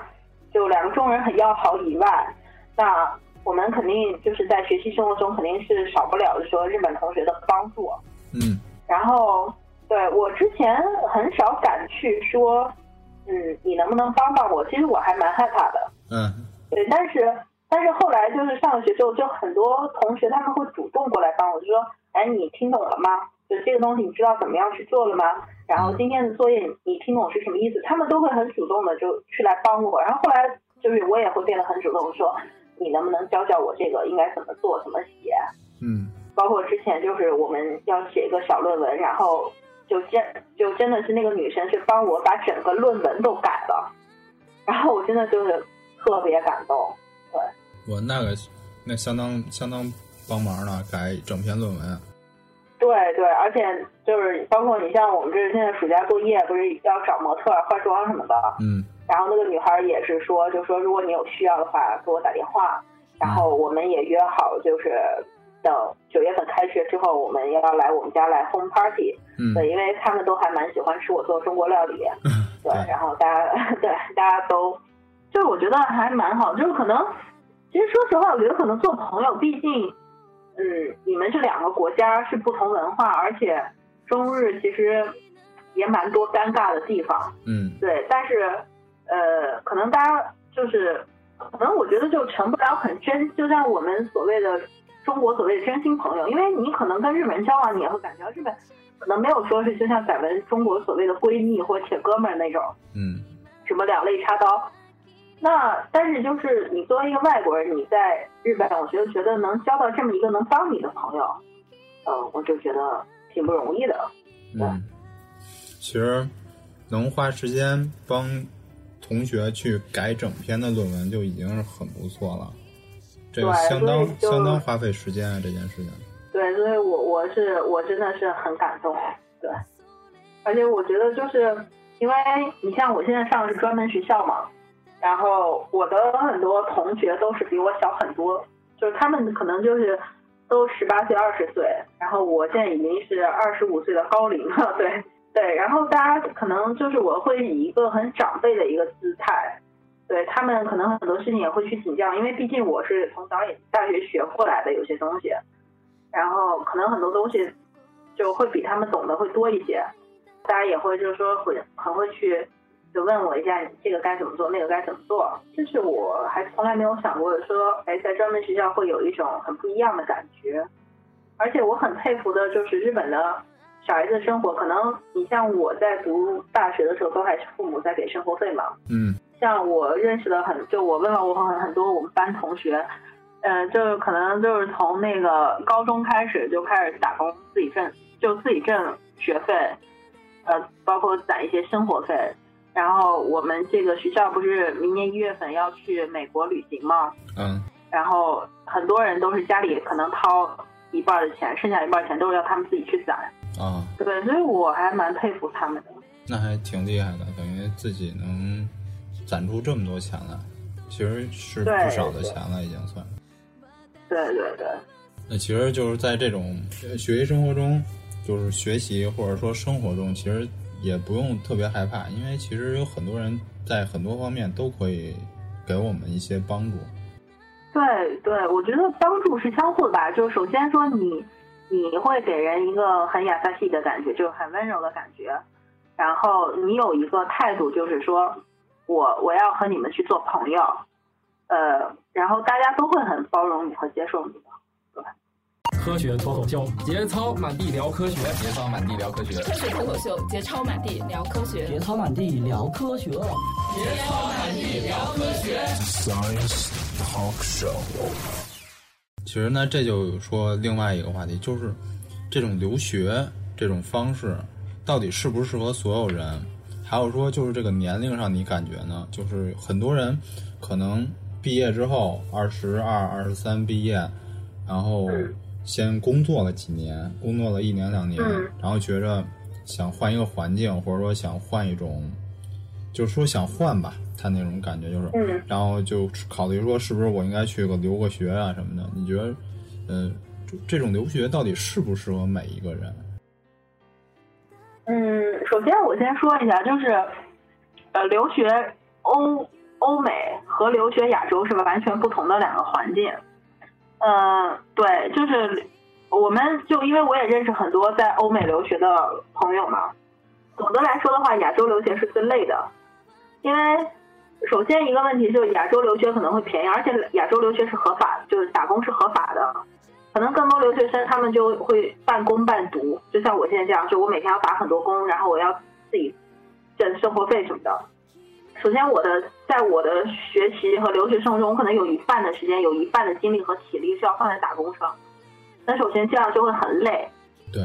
就两个中国人很要好以外，那我们肯定就是在学习生活中肯定是少不了的说日本同学的帮助。嗯然后对我之前很少敢去说，嗯，你能不能帮帮我？其实我还蛮害怕的。嗯对，但是但是后来就是上了学之后，就很多同学他们会主动过来帮我，就说，哎，你听懂了吗？就这个东西你知道怎么样去做了吗？然后今天的作业你你听懂是什么意思？他们都会很主动的就去来帮我。然后后来就是我也会变得很主动，说你能不能教教我这个应该怎么做，怎么写？嗯包括之前就是我们要写一个小论文，然后就真就真的是那个女生是帮我把整个论文都改了，然后我真的就是特别感动。对我那个那相当相当帮忙了，改整篇论文。对对，而且就是包括你像我们这现在暑假作业不是要找模特化妆什么的，嗯然后那个女孩也是说，就说如果你有需要的话，给我打电话。然后我们也约好，就是等九月份开学之后，我们要来我们家来 home party。嗯对，因为他们都还蛮喜欢吃我做中国料理。对，对然后大家 对大家都，就是我觉得还蛮好，就是可能，其实说实话，我觉得可能做朋友，毕竟，嗯，你们这两个国家是不同文化，而且中日其实也蛮多尴尬的地方。嗯对，但是呃，可能大家就是，可能我觉得就成不了很真，就像我们所谓的中国所谓的真心朋友，因为你可能跟日本人交往，你也会感觉到日本可能没有说是就像咱们中国所谓的闺蜜或铁哥们儿那种嗯什么两肋插刀。那但是就是你作为一个外国人，你在日本，我觉得觉得能交到这么一个能帮你的朋友，呃，我就觉得挺不容易的。嗯，其实能花时间帮同学去改整篇的论文就已经是很不错了，这个相当相当花费时间啊，这件事情。对，所以我我是我真的是很感动，对，而且我觉得就是因为你像我现在上的是专门学校嘛，然后我的很多同学都是比我小很多，就是他们可能就是都十八岁、二十岁，然后我现在已经是二十五岁的高龄了，对对，然后大家可能就是我会以一个很长辈的一个姿态。对他们可能很多事情也会去请教，因为毕竟我是从导演大学学过来的，有些东西，然后可能很多东西就会比他们懂得会多一些，大家也会就是说会很会去就问我一下你这个该怎么做，那个该怎么做，这是我还从来没有想过的说，哎，在专门学校会有一种很不一样的感觉，而且我很佩服的就是日本的小孩子的生活，可能你像我在读大学的时候，都还是父母在给生活费嘛，嗯像我认识的很，就我问了我很很多我们班同学，呃，就是可能就是从那个高中开始就开始打工，自己挣，就自己挣学费，呃，包括攒一些生活费。然后我们这个学校不是明年一月份要去美国旅行吗，嗯然后很多人都是家里可能掏一半的钱，剩下一半钱都是要他们自己去攒。啊，对，所以我还蛮佩服他们的。那还挺厉害的，等于自己能攒出这么多钱来，其实是不少的钱了，已经算。对对对。那其实就是在这种呃学习生活中，就是学习或者说生活中，其实也不用特别害怕，因为其实有很多人在很多方面都可以给我们一些帮助。对对，我觉得帮助是相互的吧。就是首先说你，你会给人一个很雅萨系的感觉，就是很温柔的感觉。然后你有一个态度，就是说我我要和你们去做朋友，呃，然后大家都会很包容你和接受你的。科学脱口秀，节操满地聊科学，节操满地聊科学，科学脱口秀，节操满地聊科学，节操满地聊科学，节操满地聊科学。Science Talk Show。其实呢，这就说另外一个话题，就是这种留学这种方式到底适不适合所有人？还有说，就是这个年龄上，你感觉呢？就是很多人可能毕业之后，二十二、二十三毕业，然后先工作了几年，工作了一年两年，嗯然后觉着想换一个环境，或者说想换一种，就是说想换吧，他那种感觉就是，嗯然后就考虑说是不是我应该去个留个学啊什么的？你觉得，呃，这这种留学到底适不适合每一个人？嗯，首先我先说一下，就是呃，留学欧欧美和留学亚洲是完全不同的两个环境。嗯，对，就是我们就因为我也认识很多在欧美留学的朋友嘛。总的来说的话，亚洲留学是最累的，因为首先一个问题就是亚洲留学可能会便宜，而且亚洲留学是合法，就是打工是合法的。可能更多留学生他们就会半工半读，就像我现在这样，就我每天要打很多工，然后我要自己挣生活费什么的。首先，我的在我的学习和留学生活中，我可能有一半的时间，有一半的精力和体力是要放在打工上。那首先这样就会很累，对，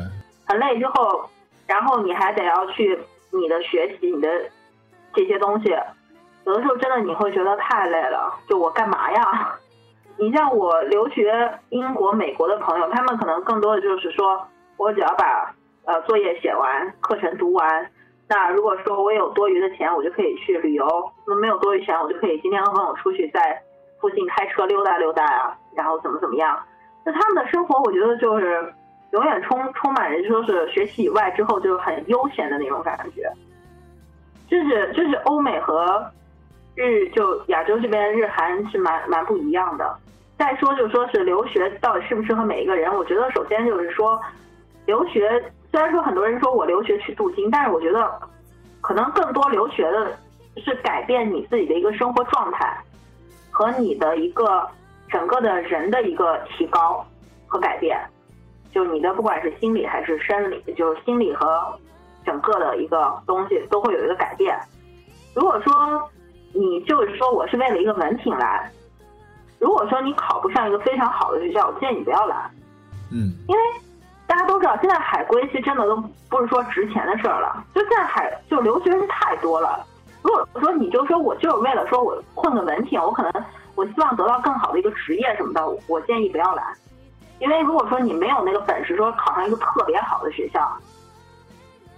很累之后，然后你还得要去你的学习，你的这些东西，有的时候真的你会觉得太累了，就我干嘛呀？你像我留学英国、美国的朋友，他们可能更多的就是说，我只要把呃作业写完，课程读完。那如果说我有多余的钱，我就可以去旅游；那没有多余钱，我就可以今天和朋友出去，在附近开车溜达溜达啊，然后怎么怎么样。那他们的生活，我觉得就是永远充充满着说是学习以外之后就是很悠闲的那种感觉。就是就是欧美和日就亚洲这边日韩是蛮蛮不一样的。再说就说是留学到底适不适合每一个人，我觉得首先就是说，留学虽然说很多人说我留学去镀金，但是我觉得可能更多留学的是改变你自己的一个生活状态和你的一个整个的人的一个提高和改变，就你的不管是心理还是生理，就是心理和整个的一个东西都会有一个改变。如果说你就是说我是为了一个文凭来。如果说你考不上一个非常好的学校，我建议你不要来。嗯，因为大家都知道，现在海归其实真的都不是说值钱的事儿了。就现在海就留学生太多了。如果说你就说我就是为了说我混个文凭，我可能我希望得到更好的一个职业什么的，我建议不要来。因为如果说你没有那个本事，说考上一个特别好的学校，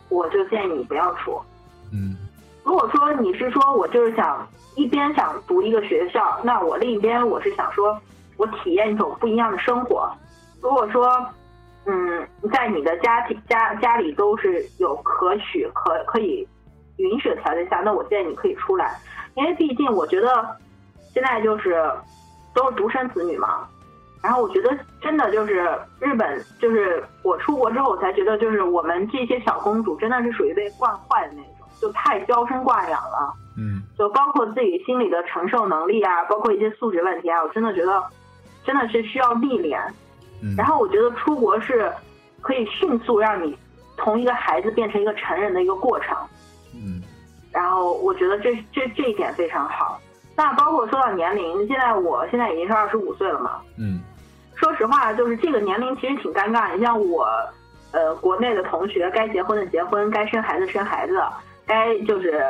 我就建议你不要出。嗯。如果说你是说我就是想一边想读一个学校，那我另一边我是想说，我体验一种不一样的生活。如果说，嗯，在你的家庭家家里都是有可取可可以允许的条件下，那我建议你可以出来，因为毕竟我觉得现在就是都是独生子女嘛。然后我觉得真的就是日本，就是我出国之后我才觉得，就是我们这些小公主真的是属于被惯坏的那种。就太娇生惯养了，嗯，就包括自己心理的承受能力啊，包括一些素质问题啊，我真的觉得真的是需要历练。嗯，然后我觉得出国是可以迅速让你从一个孩子变成一个成人的一个过程。嗯，然后我觉得这这这一点非常好。那包括说到年龄，现在我现在已经是二十五岁了嘛，嗯，说实话，就是这个年龄其实挺尴尬。你像我，呃，国内的同学，该结婚的结婚，该生孩子生孩子。该就是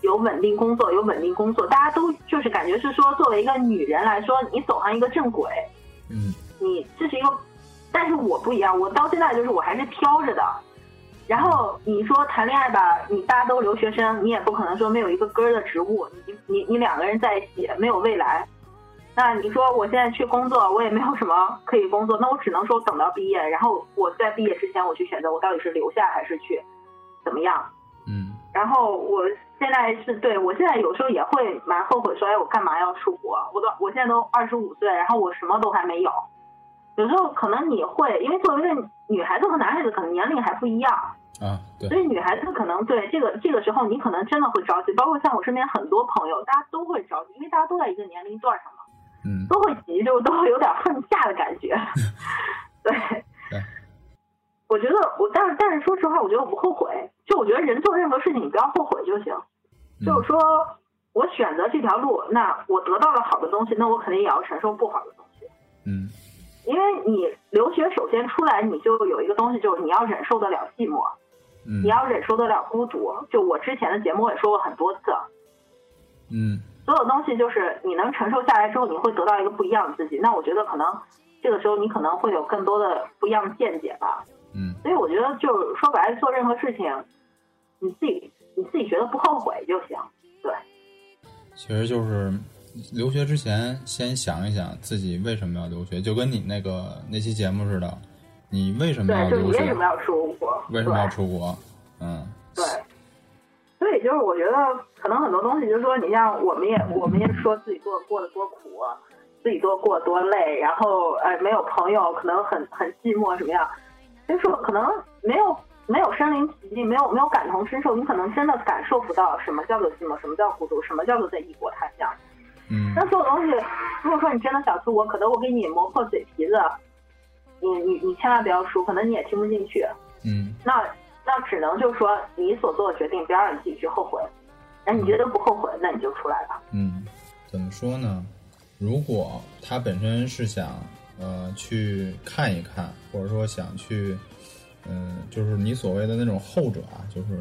有稳定工作，有稳定工作，大家都就是感觉是说，作为一个女人来说，你走上一个正轨，嗯，你这是一个，但是我不一样，我到现在就是我还是飘着的。然后你说谈恋爱吧，你大家都留学生，你也不可能说没有一个根儿的职务，你你你两个人在一起没有未来。那你说我现在去工作，我也没有什么可以工作，那我只能说等到毕业，然后我在毕业之前我去选择我到底是留下还是去怎么样。嗯。然后我现在是对我现在有时候也会蛮后悔，说哎，我干嘛要出国？我都我现在都二十五岁，然后我什么都还没有。有时候可能你会，因为作为一个女孩子和男孩子可能年龄还不一样啊，对，所以女孩子可能对这个这个时候你可能真的会着急，包括像我身边很多朋友，大家都会着急，因为大家都在一个年龄段上嘛，嗯，都会急，就都会有点恨嫁的感觉，对。我觉得我，但是但是说实话，我觉得我不后悔。就我觉得人做任何事情，你不要后悔就行。就是说我选择这条路，那我得到了好的东西，那我肯定也要承受不好的东西。嗯。因为你留学首先出来，你就有一个东西，就是你要忍受得了寂寞，嗯，你要忍受得了孤独。就我之前的节目也说过很多次。嗯。所有东西就是你能承受下来之后，你会得到一个不一样的自己。那我觉得可能这个时候你可能会有更多的不一样的见解吧。嗯所以我觉得就是说白了，做任何事情，你自己你自己觉得不后悔就行。对，其实就是留学之前先想一想自己为什么要留学，就跟你那个那期节目似的，你为什么要留学你为什？么要出国？为什么要出国？嗯对，所以就是我觉得可能很多东西，就是说你像我们也我们也说自己过过得多苦，啊自己多过多累，然后呃没有朋友，可能很很寂寞什么样，就是说可能没有没有身临其境，没有没有感同身受，你可能真的感受不到什么叫做寂寞，什么叫孤独，什么叫做在异国他乡。嗯那所有东西，如果说你真的想出国，可能我给你磨破嘴皮子，你你你千万不要输，可能你也听不进去。嗯那那只能就是说你所做的决定，不要让你自己去后悔。那你觉得不后悔，那你就出来吧。嗯，怎么说呢？如果他本身是想呃去看一看，或者说想去，嗯、就是你所谓的那种后者啊，就是，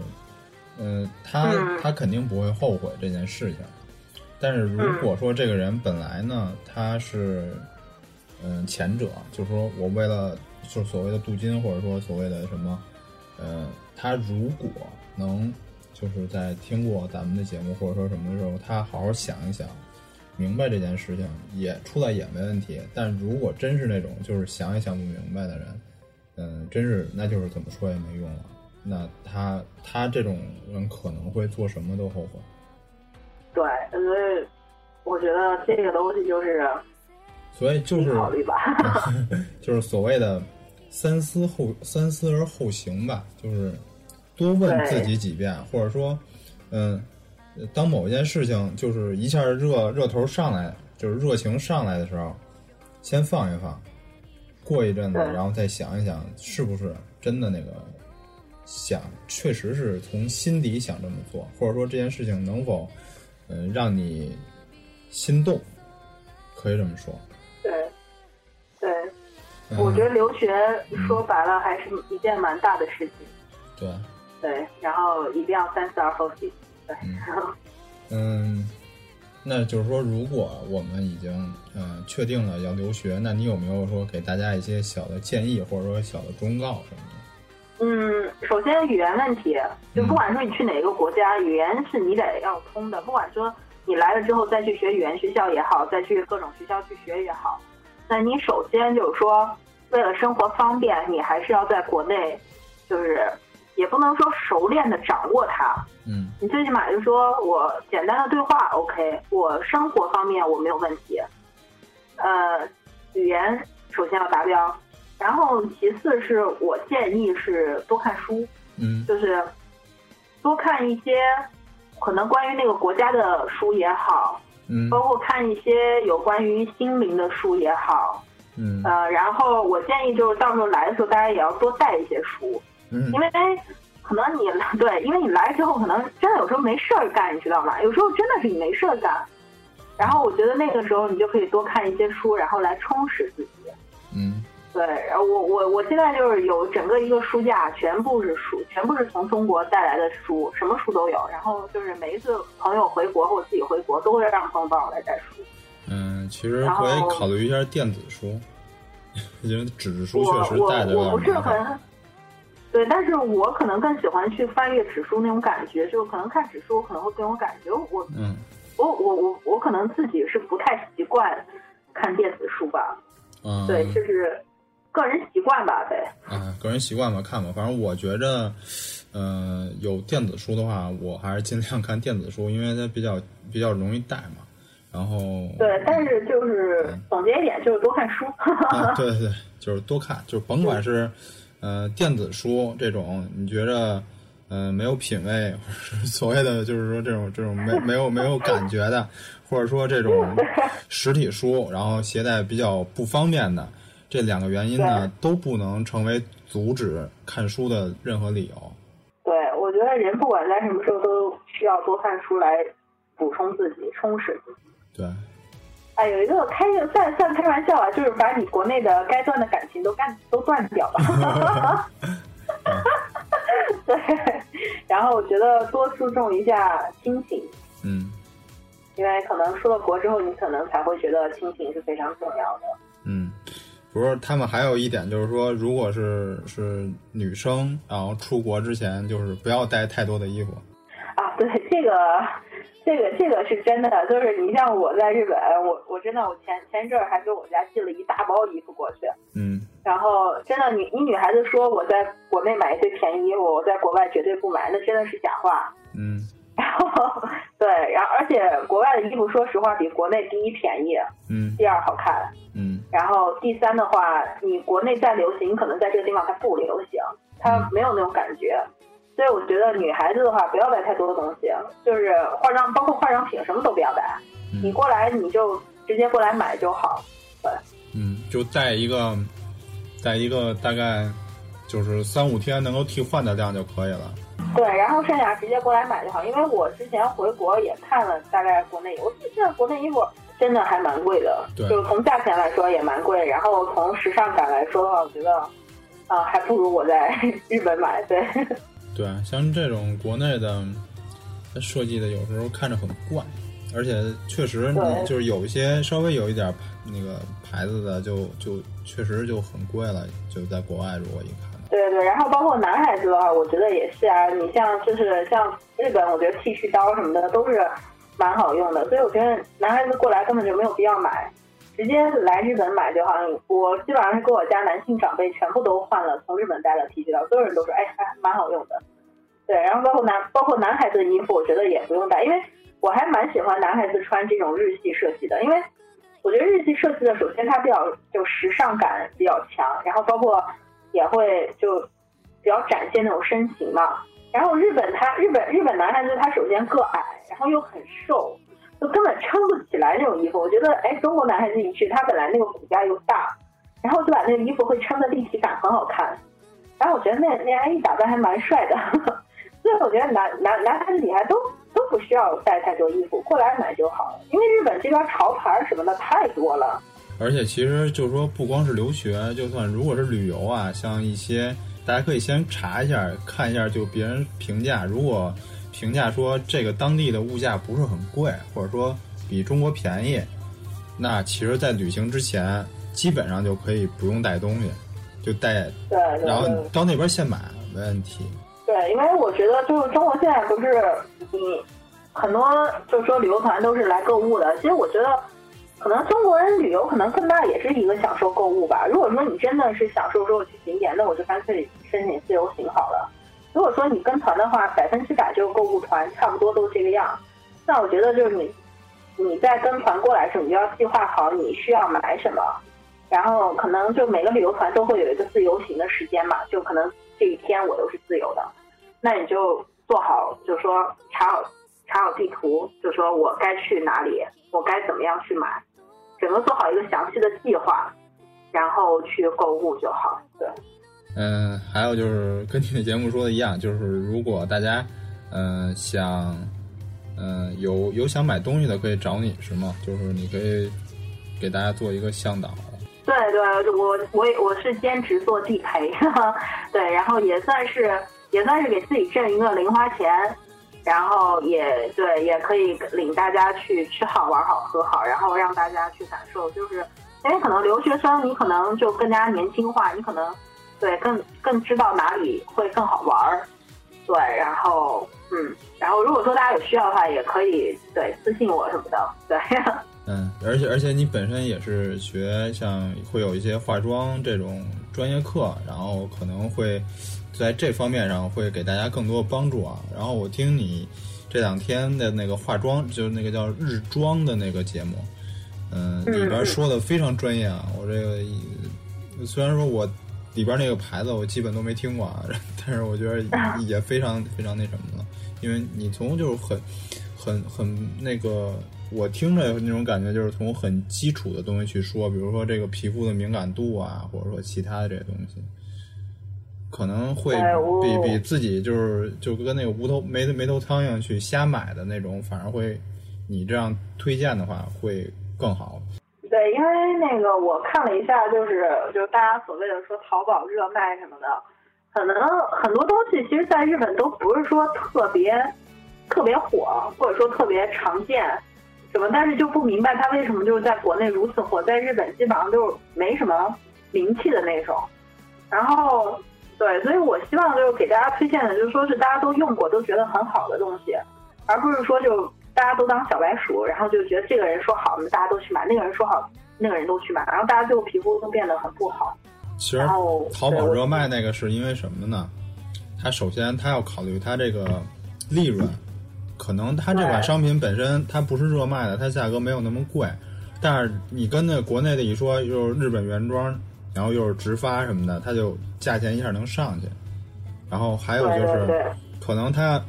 嗯、他嗯他肯定不会后悔这件事情。但是如果说这个人本来呢，他是，嗯、前者，就是说我为了就是所谓的镀金，或者说所谓的什么，呃，他如果能就是在听过咱们的节目或者说什么的时候，他好好想一想，明白这件事情也出来也没问题。但如果真是那种就是想也想不明白的人，嗯、真是那就是怎么说也没用了。那他他这种人可能会做什么都后悔。对，所以我觉得这个东西就是所以就是考虑吧。就是所谓的三思后三思而后行吧，就是多问自己几遍，或者说，嗯，当某一件事情就是一下热热头上来，就是热情上来的时候，先放一放，过一阵子，然后再想一想，是不是真的那个想，确实是从心底想这么做，或者说这件事情能否，嗯、让你心动，可以这么说。对，对，嗯、我觉得留学说白了还是一件蛮大的事情。对。对，然后一定要三思而后行。对，嗯，那就是说，如果我们已经呃确定了要留学，那你有没有说给大家一些小的建议，或者说小的忠告什么的？嗯，首先语言问题，就不管说你去哪个国家，语言是你得要通的。不管说你来了之后再去学语言学校也好，再去各种学校去学也好，那你首先就是说，为了生活方便，你还是要在国内，就是也不能说熟练的掌握它，嗯你最起码就说我简单的对话 OK，我生活方面我没有问题。呃，语言首先要达标，然后其次是我建议是多看书，嗯。就是多看一些可能关于那个国家的书也好，嗯。包括看一些有关于心灵的书也好，嗯。呃，然后我建议就是到时候来的时候大家也要多带一些书，嗯。因为可能你对，因为你来之后可能真的有时候没事儿干，你知道吗？有时候真的是你没事儿干，然后我觉得那个时候你就可以多看一些书，然后来充实自己。嗯对，然后我我我现在就是有整个一个书架，全部是书，全部是从中国带来的书，什么书都有。然后就是每一次朋友回国或我自己回国，都会让朋友帮我来带书。嗯，其实可以考虑一下电子书，因为纸质书确实我带的有我不是。很，对，但是我可能更喜欢去翻阅纸书那种感觉，就是可能看纸书可能会更有感觉。我嗯我我我我可能自己是不太习惯看电子书吧，嗯，对，就是个人习惯吧，对。啊，个人习惯吧，看吧。反正我觉着，呃，有电子书的话，我还是尽量看电子书，因为它比较比较容易带嘛。然后，对，但是就是总结一点，就是多看书。啊，对对对，就是多看，就是甭管是呃电子书这种，你觉着呃没有品位，所谓的就是说这种这种没 没有没有感觉的，或者说这种实体书，然后携带比较不方便的，这两个原因呢都不能成为阻止看书的任何理由。对，我觉得人不管在什么时候都需要多看书来补充自己、充实自己。对，哎，有一个开算算开玩笑啊，就是把你国内的该断的感情都干都断掉了。对，然后我觉得多注重一下亲情，嗯因为可能出了国之后，你可能才会觉得亲情是非常重要的。嗯，不是，他们还有一点就是说，如果是是女生，然后出国之前，就是不要带太多的衣服。啊，对这个。这个这个是真的，就是你像我在日本，我我真的我前前一阵儿还给我家寄了一大包衣服过去，嗯，然后真的你你女孩子说我在国内买一堆便宜衣服，我在国外绝对不买，那真的是假话，嗯，然后 对，然后而且国外的衣服说实话比国内第一便宜，嗯，第二好看，嗯，然后第三的话，你国内再流行，可能在这个地方它不流行，它没有那种感觉。所以我觉得女孩子的话，不要带太多的东西，就是化妆，包括化妆品，什么都不要带。你过来你就直接过来买就好。对，嗯，就带一个，带一个大概就是三五天能够替换的量就可以了。对，然后剩下直接过来买就好。因为我之前回国也看了大概国内，我现在国内衣服真的还蛮贵的，就从价钱来说也蛮贵，然后从时尚感来说的话，我觉得啊，还不如我在日本买。对。对，像这种国内的设计的，有时候看着很怪，而且确实就是有一些稍微有一点那个牌子的，就就确实就很贵了。就在国外，如果一看，对对，然后包括男孩子的话，我觉得也是啊。你像就是像日本，我觉得剃须刀什么的都是蛮好用的，所以我觉得男孩子过来根本就没有必要买，直接来日本买就好。我基本上是给我家男性长辈全部都换了从日本带的剃须刀，所有人都说哎，还蛮好用的。对，然后包括男包括男孩子的衣服，我觉得也不用带，因为我还蛮喜欢男孩子穿这种日系设计的，因为我觉得日系设计的首先它比较就时尚感比较强，然后包括也会就比较展现那种身形嘛。然后日本他日本日本男孩子他首先个矮，然后又很瘦，就根本撑不起来那种衣服。我觉得哎，中国男孩子一去，他本来那个骨架又大，然后就把那个衣服会撑的立体感很好看。然后我觉得那那样一打扮还蛮帅的。所以我觉得男男男孩子女孩都都不需要带太多衣服，过来买就好了。因为日本这边潮牌什么的太多了。而且其实就是说，不光是留学，就算如果是旅游啊，像一些大家可以先查一下，看一下就别人评价。如果评价说这个当地的物价不是很贵，或者说比中国便宜，那其实，在旅行之前基本上就可以不用带东西，就带，对，然后到那边现买没问题。对，因为我觉得就是中国现在不是你很多就是说旅游团都是来购物的。其实我觉得可能中国人旅游可能更大也是一个享受购物吧。如果说你真的是享受说我去景点，那我就干脆申请自由行好了。如果说你跟团的话，百分之百就是购物团，差不多都这个样。那我觉得就是你你在跟团过来的时候，你就要计划好你需要买什么，然后可能就每个旅游团都会有一个自由行的时间嘛，就可能这一天我都是自由的。那你就做好，就说查好查好地图，就说我该去哪里，我该怎么样去买，整个做好一个详细的计划，然后去购物就好。对。嗯，还有就是跟你的节目说的一样，就是如果大家嗯想嗯有有想买东西的，可以找你是吗？就是你可以给大家做一个向导。对对，我我我是兼职做地陪，对，然后也算是。也算是给自己挣一个零花钱，然后也对，也可以领大家去吃好玩好喝好，然后让大家去感受，就是因为可能留学生你可能就更加年轻化，你可能对更更知道哪里会更好玩儿，对，然后嗯，然后如果说大家有需要的话，也可以对私信我什么的，对。嗯，而且而且你本身也是学像会有一些化妆这种专业课，然后可能会。在这方面上会给大家更多的帮助啊。然后我听你这两天的那个化妆，就是那个叫日妆的那个节目，嗯，里边说的非常专业啊。我这个虽然说我里边那个牌子我基本都没听过啊，但是我觉得也非常非常那什么了。因为你从就是很很很那个，我听着那种感觉就是从很基础的东西去说，比如说这个皮肤的敏感度啊，或者说其他的这些东西。可能会比比自己就是就跟那个无头没没头苍蝇去瞎买的那种，反而会你这样推荐的话会更好。对，因为那个我看了一下，就是就是大家所谓的说淘宝热卖什么的，可能很多东西其实在日本都不是说特别特别火，或者说特别常见什么，但是就不明白它为什么就是在国内如此火，在日本基本上就是没什么名气的那种。然后对，所以我希望就是给大家推荐的，就是说是大家都用过都觉得很好的东西，而不是说就大家都当小白鼠，然后就觉得这个人说好，我们大家都去买；那个人说好，那个人都去买，然后大家最后皮肤都变得很不好。其实淘宝热卖那个是因为什么呢？它首先它要考虑它这个利润，可能它这款商品本身它不是热卖的，它价格没有那么贵，但是你跟那国内的一说，就是日本原装，然后又是直发什么的，它就价钱一下能上去。然后还有就是对对对，可能它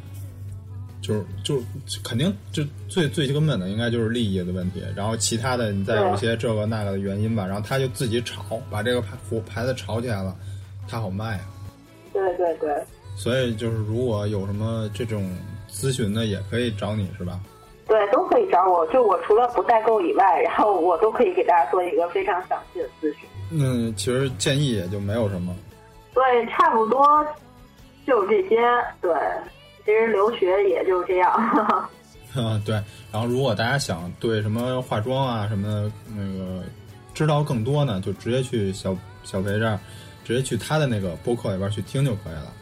就是就肯定就最最根本的应该就是利益的问题，然后其他的你再有一些这个那个的原因吧，然后他就自己炒，把这个牌牌牌子炒起来了，他好卖啊。对对对。所以就是如果有什么这种咨询的，也可以找你是吧？对，都可以找我。就我除了不代购以外，然后我都可以给大家做一个非常详细的咨询。嗯，其实建议也就没有什么。对，差不多就这些。对，其实留学也就这样。啊，对。然后如果大家想对什么化妆啊什么的那个知道更多呢，就直接去小小裴这儿，直接去他的那个播客里边去听就可以了。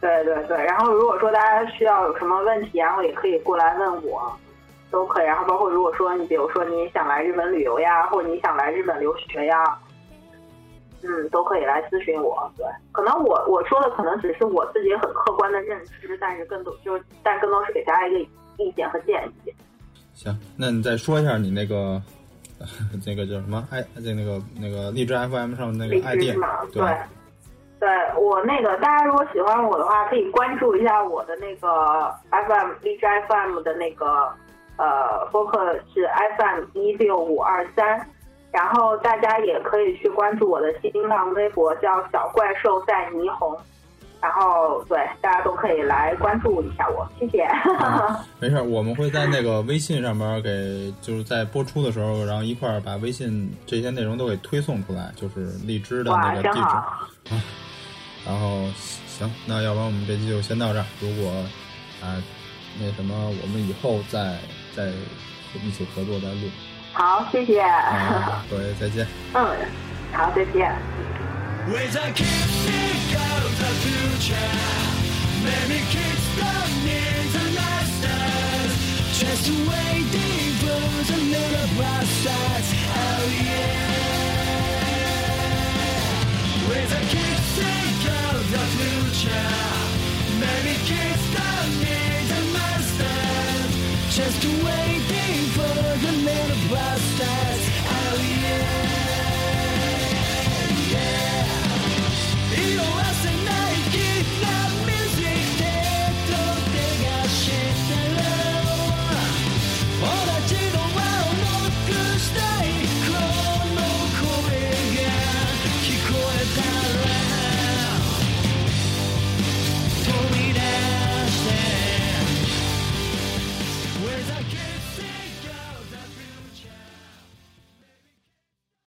对对对，然后如果说大家需要有什么问题，然后也可以过来问我，都可以。然后包括如果说你比如说你想来日本旅游呀，或者你想来日本留学呀，嗯，都可以来咨询我。对，可能我我说的可能只是我自己很客观的认知，但是更多就是但更多是给大家一个意见和建议。行，那你再说一下你那个 那个叫什么 i 那那个那个荔枝 FM 上那个荔 ID，对对，对我那个大家如果喜欢我的话，可以关注一下我的那个 FM 荔枝 FM 的那个呃播客是 FM 一六五二三，然后大家也可以去关注我的新浪微博叫小怪兽在霓虹。然后对大家都可以来关注一下我，谢谢。啊 没事儿，我们会在那个微信上面给，就是在播出的时候，然后一块儿把微信这些内容都给推送出来，就是荔枝的那，个地址。真好。啊，然后行，那要不然我们这期就先到这儿。如果啊那什么，我们以后再再一起合作再录。好，谢谢。啊，各位再见。嗯，好，再见。 With a kick of the future Maybe kids don't need the masters Just waiting for the little bastards Oh yeah With a kick of the future Maybe kids don't need the masters Just waiting for the Blasters, oh yeah, yeah. You don't